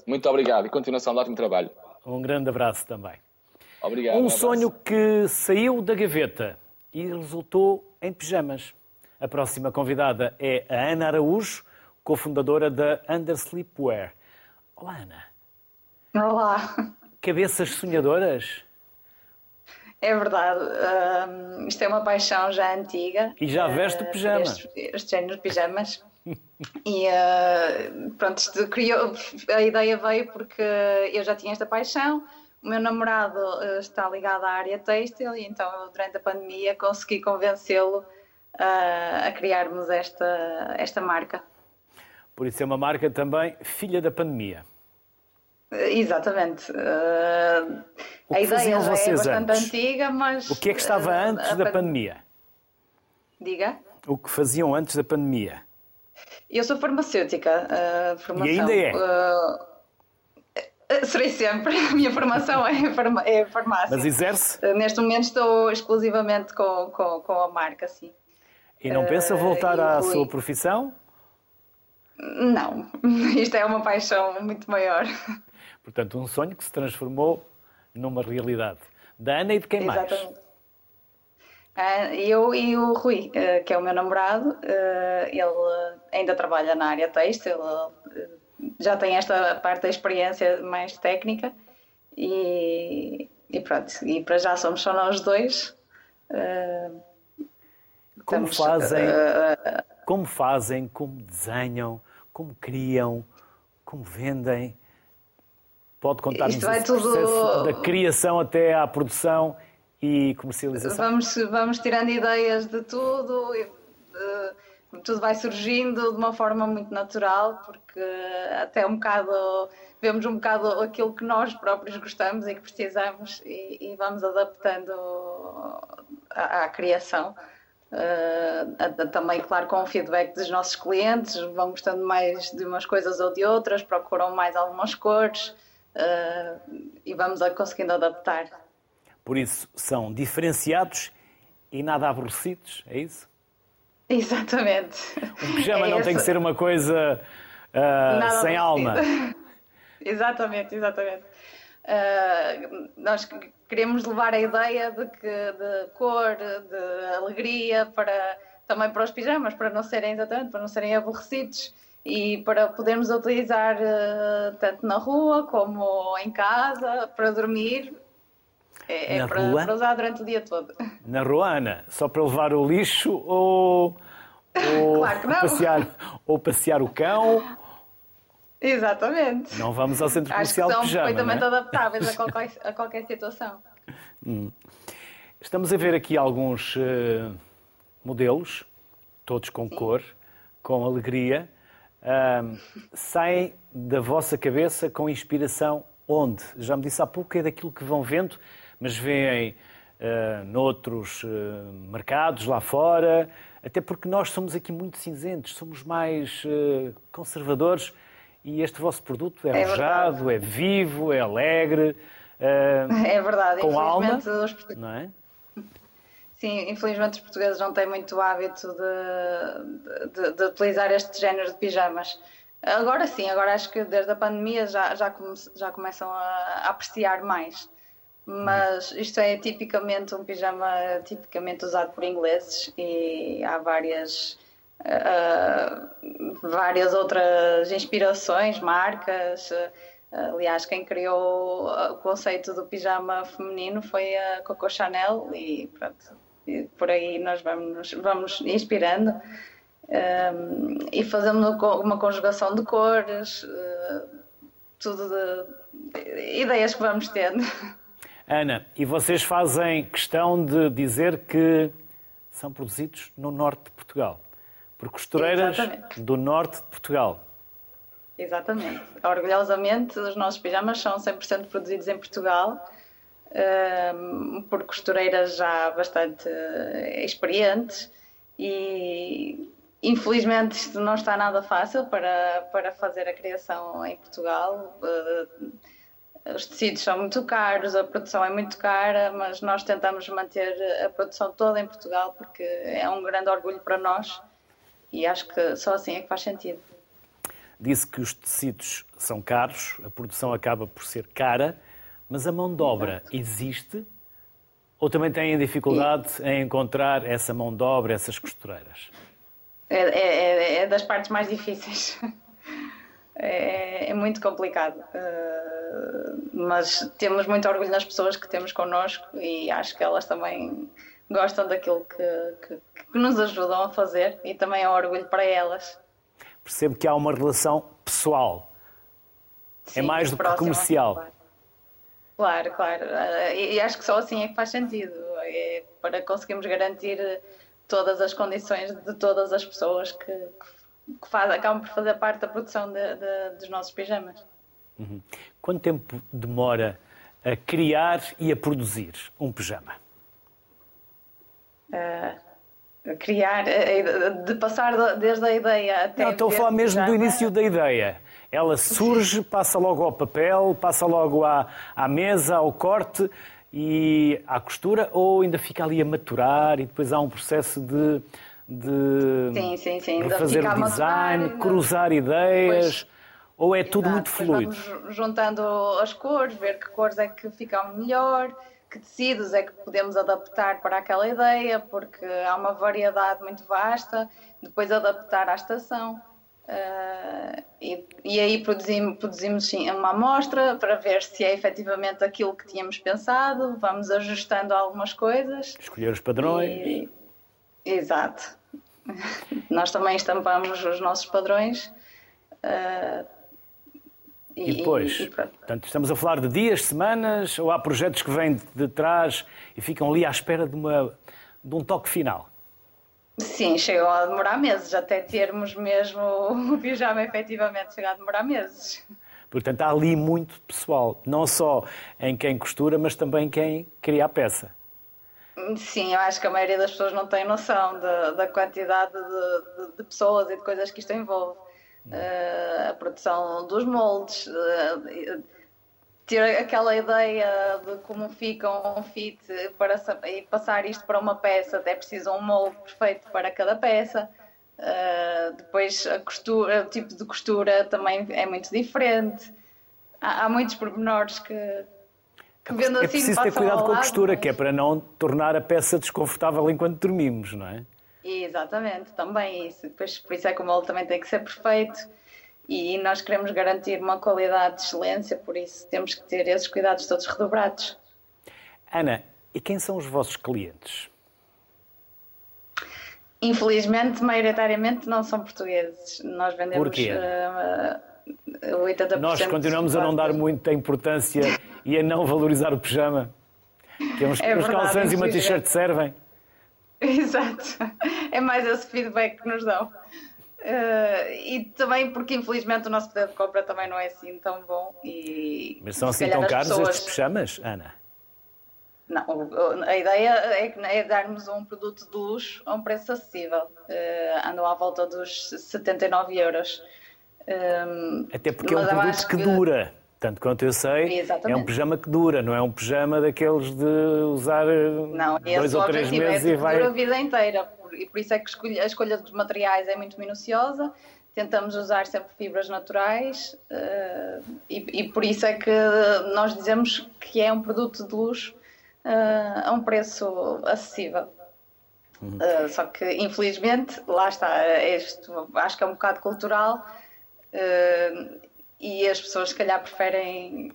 Muito obrigado e continuação de ótimo trabalho. Um grande abraço também. Obrigado. Um, um sonho que saiu da gaveta e resultou em pijamas. A próxima convidada é a Ana Araújo, cofundadora da Undersleepwear. Olá, Ana. Olá. Cabeças sonhadoras? É verdade. Uh, isto é uma paixão já antiga. E já veste o pijama. Este, este género de pijamas. E uh, pronto, criou, a ideia veio porque eu já tinha esta paixão. O meu namorado uh, está ligado à área têxtil e então durante a pandemia consegui convencê-lo a criarmos esta, esta marca. Por isso é uma marca também filha da pandemia. Exatamente. Uh, a ideia já é bastante antes? antiga, mas. O que é que estava uh, antes da pandemia? Diga. O que faziam antes da pandemia? Eu sou farmacêutica. Uh, formação. E ainda é? serei sempre. A minha formação é, farma, é farmácia. Mas exerce? neste momento estou exclusivamente com, com, com a marca, sim. E não pensa voltar à sua profissão? Não, isto é uma paixão muito maior. Portanto, um sonho que se transformou numa realidade. Da Ana e de quem Exatamente. mais? Ah, eu e o Rui, ah, que é o meu namorado, ah, ele ainda trabalha na área têxtil, já tem esta parte da experiência mais técnica e, e pronto, e para já somos só nós dois. Como Estamos, fazem, como fazem, como desenham, como criam, como vendem? Pode contar-nos tudo... processo da criação até à produção e comercialização? Vamos, vamos tirando ideias de tudo, de, tudo vai surgindo de uma forma muito natural, porque até um bocado vemos um bocado aquilo que nós próprios gostamos e que precisamos e, e vamos adaptando à, à criação. Uh, também, claro, com o feedback dos nossos clientes, vão gostando mais de umas coisas ou de outras, procuram mais algumas cores uh, e vamos conseguindo adaptar. Por isso, são diferenciados e nada aborrecidos, é isso? Exatamente. O pijama é não essa. tem que ser uma coisa uh, sem alma. exatamente, exatamente. Uh, nós queremos levar a ideia de, que, de cor, de alegria para também para os pijamas, para não serem exatamente, para não serem aborrecidos e para podermos utilizar uh, tanto na rua como em casa, para dormir. É, é para, para, usar durante o dia todo. Na rua, Ana? Só para levar o lixo ou, ou, claro passear, ou passear o cão? Exatamente. Não vamos ao centro comercial Acho que são pijama, perfeitamente é? adaptáveis a qualquer, a qualquer situação. Hum. Estamos a ver aqui alguns uh, modelos, todos com Sim. cor, com alegria uh, saem da vossa cabeça com inspiração onde? Já me disse há pouco é daquilo que vão vendo, mas veem uh, noutros uh, mercados lá fora, até porque nós somos aqui muito cinzentos, somos mais uh, conservadores e este vosso produto é, é rojado, é vivo, é alegre. Uh, é verdade, com alma, os... não é? Sim, infelizmente os portugueses não têm muito hábito de, de, de, utilizar este género de pijamas. Agora sim, agora acho que desde a pandemia já, já, come, já começam a, a, apreciar mais. Mas isto é tipicamente um pijama tipicamente usado por ingleses e há várias, uh, várias outras inspirações, marcas. Aliás, quem criou o conceito do pijama feminino foi a Coco Chanel e pronto, e por aí nós vamos, vamos inspirando um, e fazemos uma conjugação de cores, uh, tudo de, ideias que vamos tendo. Ana, e vocês fazem questão de dizer que são produzidos no norte de Portugal, por costureiras Exatamente. do norte de Portugal. Exatamente. Orgulhosamente, os nossos pijamas são 100% produzidos em Portugal por costureiras já bastante eh, experientes e infelizmente isto não está nada fácil para, para fazer a criação em Portugal. Os tecidos são muito caros, a produção é muito cara, mas nós tentamos manter a produção toda em Portugal porque é um grande orgulho para nós e acho que só assim é que faz sentido. Disse que os tecidos são caros, a produção acaba por ser cara. Mas a mão de obra Exato. existe? Ou também têm dificuldade e... em encontrar essa mão de obra, essas costureiras? É, é, é, é das partes mais difíceis. É, é muito complicado. Uh, mas temos muito orgulho nas pessoas que temos connosco e acho que elas também gostam daquilo que, que, que nos ajudam a fazer e também é um orgulho para elas. Percebo que há uma relação pessoal. É Sim, é mais do que comercial. Claro. Claro, claro. Uh, e, acho que só assim é que faz sentido. É para conseguirmos garantir todas as condições de todas as pessoas que, que faz, acabam por fazer parte da produção de, de, dos nossos pijamas. Uhum. Quanto tempo demora a criar e a produzir um pijama? Uh, criar, de passar desde a ideia até. Não, estou a falar mesmo do início da ideia. Ela surge, passa logo ao papel, passa logo à, à mesa, ao corte e à costura, ou ainda fica ali a maturar e depois há um processo de, de sim, sim, sim. refazer o design, cruzar ideias, ou é Exato, tudo muito fluido? Vamos juntando as cores, ver que cores é que ficam melhor, que tecidos é que podemos adaptar para aquela ideia, porque há uma variedade muito vasta, depois adaptar à estação. Uh, e, e, aí produzimos, produzimos sim, uma amostra para ver se é efetivamente aquilo que tínhamos pensado, vamos ajustando algumas coisas. Escolher os padrões. E, exato. Nós também estampamos os nossos padrões. Uh, e, depois, e, portanto, estamos a falar de dias, semanas, ou há projetos que vêm de trás e ficam ali à espera de, uma, de um toque final? Sim, chegou a demorar meses, até termos mesmo o pijama efetivamente chegou a demorar meses. Portanto, há ali muito pessoal, não só em quem costura, mas também quem cria a peça. Sim, eu acho que a maioria das pessoas não tem noção de, da quantidade de, de, de, pessoas e de coisas que isto envolve. Uh, a produção dos moldes, uh, ter aquela ideia de como fica um fit para, e passar isto para uma peça, é preciso um molde perfeito para cada peça. Uh, depois a costura, o tipo de costura também é muito diferente. Há, há muitos pormenores que vendo é assim preciso ter cuidado com a costura, mas... que é para não tornar a peça desconfortável enquanto dormimos, não é? Exatamente, também isso. Depois, por isso é que o molde também tem que ser perfeito e nós queremos garantir uma qualidade de excelência, por isso temos que ter esses cuidados todos redobrados. Ana, e quem são os vossos clientes? Infelizmente, maioritariamente não são portugueses. Nós vendemos Porquê? Uh, 80%. Nós continuamos a não dar muita importância e a não valorizar o pijama. Que é uns, é uns calções e uma t-shirt servem. Exato. É mais esse feedback que nos dão. Uh, e também porque infelizmente o nosso poder de compra também não é assim tão bom. E, Mas são assim tão caros pessoas... estes pijamas, Ana? Não, a ideia é, é darmos um produto de luxo a um preço acessível. Uh, andam à volta dos 79 euros. Um, Até porque é um produto que, que dura. Tanto quanto eu sei, Exatamente. é um pijama que dura, não é um pijama daqueles de usar não, dois ou três meses é e vai. Dura a vida inteira e por isso é que a escolha dos materiais é muito minuciosa. Tentamos usar sempre fibras naturais uh, e, por isso é que nós dizemos que é um produto de luxo uh, a um preço acessível. Uhum. Uh, só que, infelizmente, lá está, acho que é um bocado cultural e as pessoas, se calhar, preferem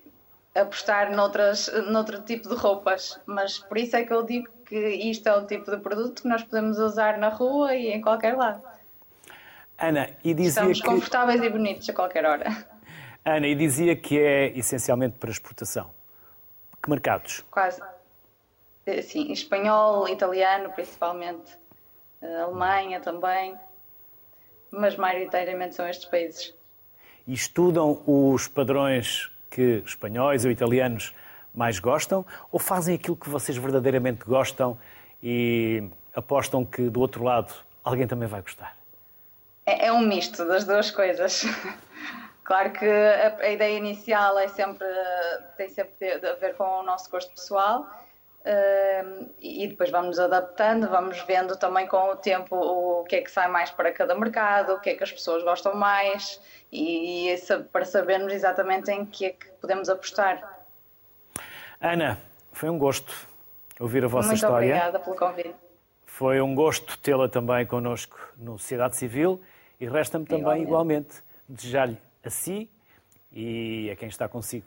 apostar noutras, noutro tipo de roupas. Mas por isso é que eu digo que isto é o tipo de produto que nós podemos usar na rua e em qualquer lado. Ana, e dizia Estamos que... confortáveis e bonitos a qualquer hora. Ana, e dizia que é essencialmente para exportação. Que mercados? Quase. Sim, espanhol, italiano principalmente, Alemanha também, mas maioritariamente são estes países. E estudam os padrões que espanhóis ou italianos mais gostam ou fazem aquilo que vocês verdadeiramente gostam e apostam que do outro lado alguém também vai gostar? É, é um misto das duas coisas. Claro que a, a, ideia inicial é sempre, tem sempre a ver com o nosso gosto pessoal uh, e depois vamos adaptando, vamos vendo também com o tempo o que é que sai mais para cada mercado, o que é que as pessoas gostam mais e, e para sabermos exatamente em que é que podemos apostar. Ana, foi um gosto ouvir a vossa Muito história. Muito obrigada pelo convite. Foi um gosto tê-la também connosco no Sociedade Civil e resta-me também, igualmente, desejar-lhe a si e a quem está consigo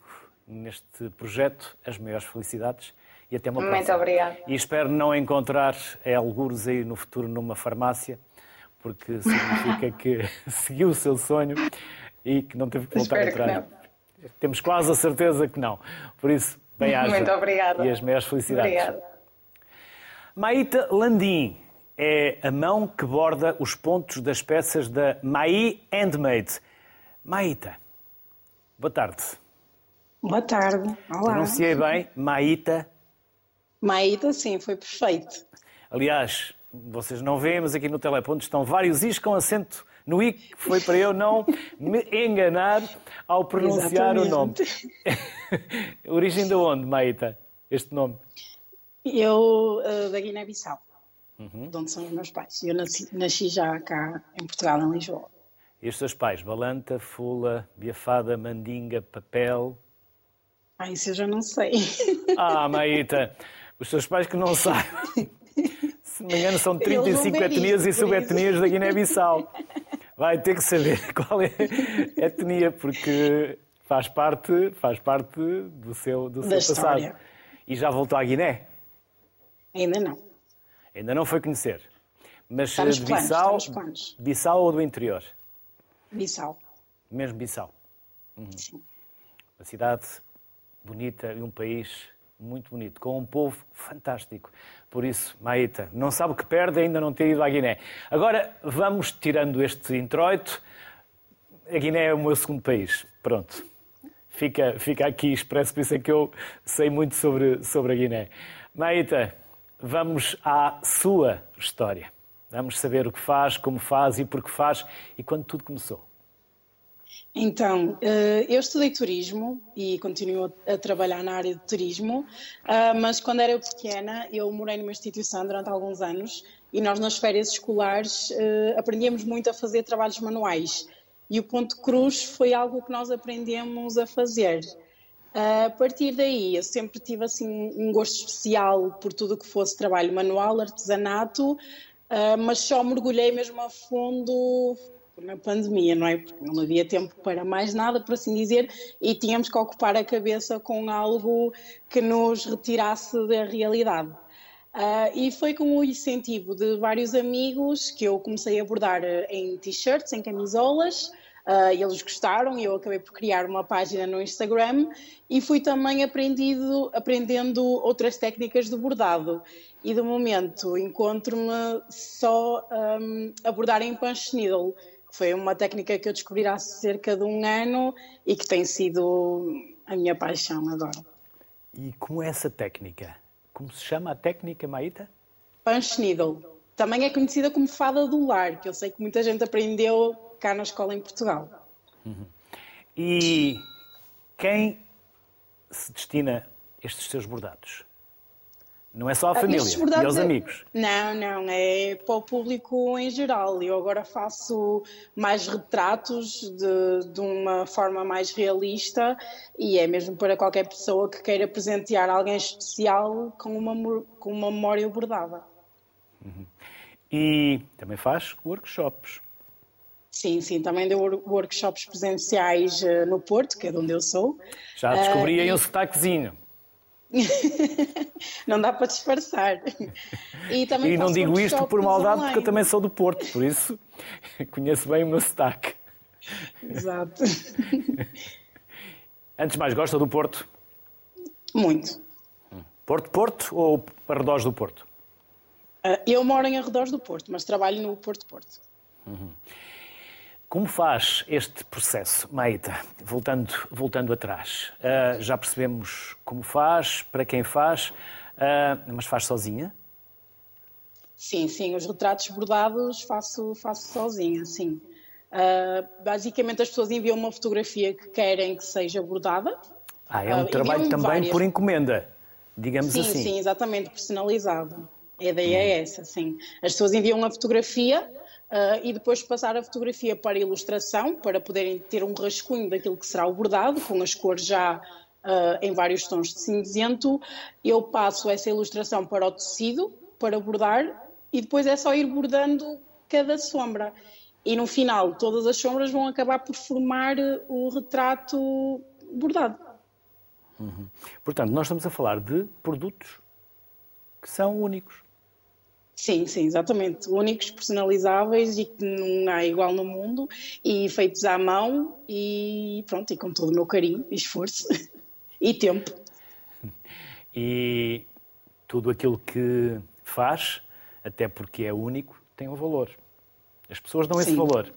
neste projeto as maiores felicidades e até uma Muito próxima. obrigada. E espero não encontrar algures aí no futuro numa farmácia, porque significa que seguiu o seu sonho e que não teve que voltar Espero atrás. Temos quase a certeza que não. Por isso, bem-aja. Muito obrigada. E as maiores felicidades. Obrigada. Maíta Landim é a mão que borda os pontos das peças da Maí Handmade. Maíta, boa tarde. Boa tarde. Olá. Pronunciei bem, Maíta. Maíta, sim, foi perfeito. Aliás, vocês não veem, mas aqui no teleponto estão vários is com acento no i, que foi para eu não me enganar ao pronunciar o nome. Origem de onde, Maíta, este nome? Eu, uh, da Guiné-Bissau, Uhum. de onde são os meus pais. Eu nasci, nasci já cá em Portugal, em Lisboa. E os seus pais? Balanta, Fula, Biafada, Mandinga, Papel. Ah, isso eu já não sei. Ah, Maíta, os seus pais que não sabem. Se não me engano, são Eles vão 35 ver etnias e subetnias da Guiné-Bissau. Vai ter que saber qual é a etnia, porque faz parte, faz parte do seu, do seu Da passado. história. E já voltou à Guiné? Ainda não. Ainda não foi conhecer. Mas Está nos de planos, Bissau, planos. Bissau ou do interior? Bissau. Mesmo Bissau. Sim. Uma cidade bonita e um país muito bonito, com um povo fantástico. Por isso, Maíta, não sabe o que perde ainda não ter ido à Guiné. Agora, vamos tirando este introito. A Guiné é o meu segundo país. Pronto. Fica, fica aqui expresso, por isso é que eu sei muito sobre, sobre a Guiné. Maíta, vamos à sua história. Vamos saber o que faz, como faz e por que faz e quando tudo começou. Então, eh, eu estudei turismo e continuo a trabalhar na área de turismo, ah, mas quando era pequena eu morei numa instituição durante alguns anos e nós nas férias escolares eh, aprendíamos muito a fazer trabalhos manuais e o ponto cruz foi algo que nós aprendemos a fazer. A partir daí, eu sempre tive assim um gosto especial por tudo o que fosse trabalho manual, artesanato, ah, mas só mergulhei mesmo a fundo na pandemia, não é? Porque não havia tempo para mais nada, por assim dizer, e tínhamos que ocupar a cabeça com algo que nos retirasse da realidade. Ah, e foi com o incentivo de vários amigos que eu comecei a abordar eh, em t-shirts, em camisolas, e eles gostaram e eu acabei por criar uma página no Instagram e fui também aprendido, aprendendo outras técnicas de bordado. E de momento encontro-me só um, a bordar em punch needle, foi uma técnica que eu descobri há cerca de um ano e que tem sido a minha paixão agora. E como é essa técnica? Como se chama a técnica, Maíta? Punch needle. Também é conhecida como fada do lar, que eu sei que muita gente aprendeu cá na escola em Portugal. E quem se destina estes seus bordados? Não é só a Ah, família estes e bordados aos é- amigos. Não, não, é para o público em geral. Eu agora faço mais retratos de, de uma forma mais realista e é mesmo para qualquer pessoa que queira presentear alguém especial com uma, com uma memória bordada. E também faz workshops. Sim, sim, também deu wor- workshops presenciais eh, no Porto, que é de onde eu sou. Já descobri Ah, aí e- um sotaquezinho. Não dá para disfarçar. E, também E não digo isto por maldade, porque eu online. também sou do Porto, por isso conheço bem o meu sotaque. Exato. Antes de mais, gosta do Porto? Muito. Porto, Porto ou arredores do Porto? Ah, Eu moro em arredores do Porto, mas trabalho no Porto Porto. Como faz este processo, Maíta? Voltando, voltando atrás. Ah, já percebemos como faz, para quem faz, ah, mas faz sozinha? Sim, sim, os retratos bordados faço, faço sozinha, sim. Ah, basicamente as pessoas enviam uma fotografia que querem que seja bordada. Ah, é um trabalho também várias. por encomenda, digamos Sim, assim. sim, exatamente, personalizado. A ideia é essa, sim. As pessoas enviam a fotografia ah, e depois de passar a fotografia para a ilustração, para poderem ter um rascunho daquilo que será o bordado, com as cores já ah, em vários tons de cinzento, eu passo essa ilustração para o tecido, para bordar, e depois é só ir bordando cada sombra. e no final todas as sombras vão acabar por formar o retrato bordado. Uhum. Portanto, nós estamos a falar de produtos que são únicos. Sim, sim, exatamente. Únicos, personalizáveis e que não há igual no mundo e feitos à mão e pronto, e com todo o meu carinho esforço e tempo. E tudo aquilo que faz, até porque é único, tem um valor. As pessoas dão sim. esse valor.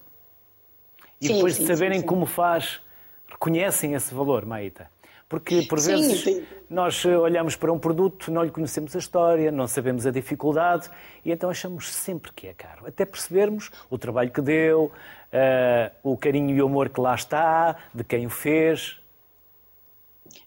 E sim, depois sim, de saberem como faz, reconhecem esse valor, Maíta. Porque, por vezes, sim, nós olhamos para um produto, não lhe conhecemos a história, não sabemos a dificuldade e então achamos sempre que é caro. Até percebermos o trabalho que deu, uh, o carinho e o amor que lá está, de quem o fez.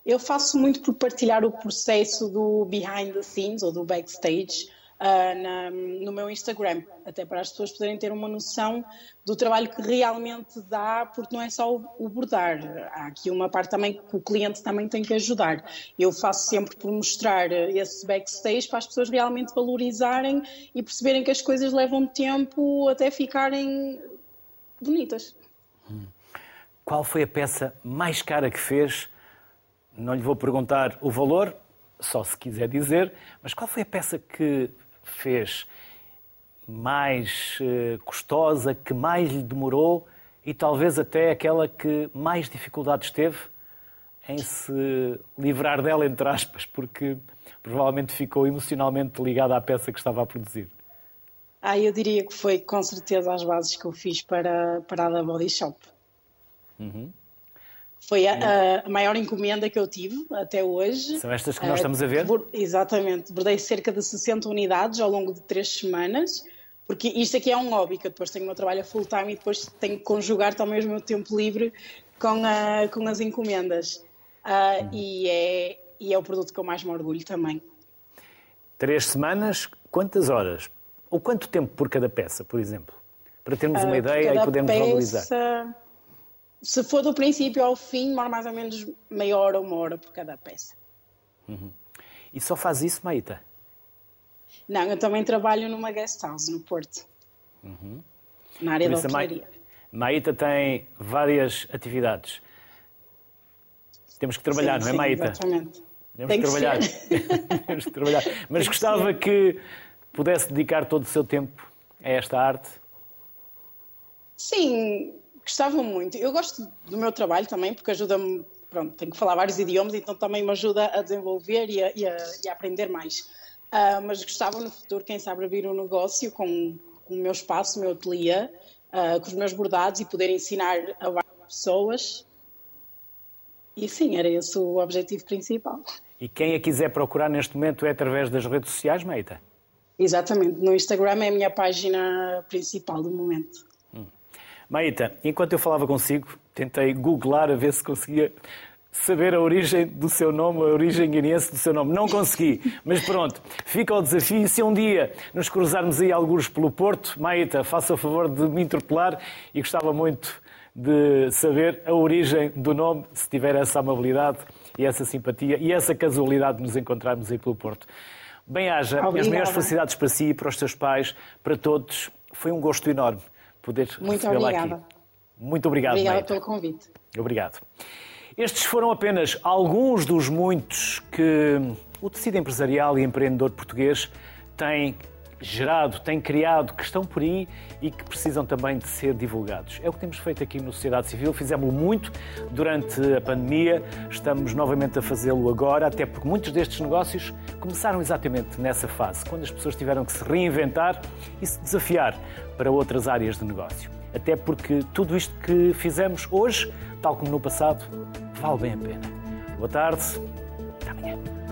Eu faço muito por partilhar o processo do behind the scenes ou do backstage uh, na, no meu Instagram, até para as pessoas poderem ter uma noção do trabalho que realmente dá, porque não é só o, o bordar, há aqui uma parte também que o cliente também tem que ajudar. Eu faço sempre por mostrar esse backstage para as pessoas realmente valorizarem e perceberem que as coisas levam tempo até ficarem bonitas. Qual foi a peça mais cara que fez? Não lhe vou perguntar o valor, só se quiser dizer, mas qual foi a peça que fez mais uh, custosa, que mais lhe demorou e talvez até aquela que mais dificuldades teve em se livrar dela, entre aspas, porque provavelmente ficou emocionalmente ligada à peça que estava a produzir? Ah, eu diria que foi com certeza as bases que eu fiz para, para a da Body Shop. Uhum. Foi a, a, maior encomenda que eu tive até hoje. São estas que nós estamos a ver? exatamente. Bordei cerca de 60 unidades ao longo de três semanas, porque isto aqui é um hobby, que eu depois tenho o meu trabalho a full time e depois tenho que conjugar também o meu tempo livre com, a, com as encomendas. Uh, hum. e, é, e é o produto que eu mais me orgulho também. Três semanas, quantas horas? Ou quanto tempo por cada peça, por exemplo? Para termos uma uh, ideia e podermos peça... valorizar se for do princípio ao fim, demora mais ou menos meia hora, uma hora por cada peça. Uhum. E só faz isso, Maíta? Não, eu também trabalho numa guest house no Porto. Uhum. Na área da hotelaria. Maíta tem várias atividades. Temos que trabalhar, sim, não é, sim, Maíta? Exatamente. Temos Tem que, que trabalhar. Temos que trabalhar. Mas Tem gostava que, que pudesse dedicar todo o seu tempo a esta arte? Sim, Gostava muito. Eu gosto do meu trabalho também, porque ajuda-me. Pronto, tenho que falar vários idiomas, então também me ajuda a desenvolver e a, e a, e a aprender mais. Uh, mas gostava no futuro, quem sabe, abrir um negócio com, com o meu espaço, o meu ateliê, uh, com os meus bordados e poder ensinar a várias pessoas. E sim, era esse o objetivo principal. E quem a quiser procurar neste momento é através das redes sociais, Meita? Exatamente, no Instagram é a minha página principal do momento. Maíta, enquanto eu falava consigo, tentei googlar a ver se conseguia saber a origem do seu nome, a origem guineense do seu nome. Não consegui, mas pronto, fica o desafio. E se um dia nos cruzarmos aí alguns pelo Porto, Maíta, faça o favor de me interpelar e gostava muito de saber a origem do nome, se tiver essa amabilidade e essa simpatia e essa casualidade de nos encontrarmos aí pelo Porto. Bem-haja, as maiores felicidades para si, para os seus pais, para todos. Foi um gosto enorme poder recebê-la aqui. Muito obrigado, Obrigada pelo convite. Obrigado. Estes foram apenas alguns dos muitos que o tecido empresarial e empreendedor português tem gerado, tem criado, que estão por aí e que precisam também de ser divulgados. É o que temos feito aqui no Sociedade Civil, fizemos muito durante a pandemia, estamos novamente a fazê-lo agora, até porque muitos destes negócios começaram exatamente nessa fase, quando as pessoas tiveram que se reinventar e se desafiar para outras áreas de negócio. Até porque tudo isto que fizemos hoje, tal como no passado, vale bem a pena. Boa tarde, até amanhã.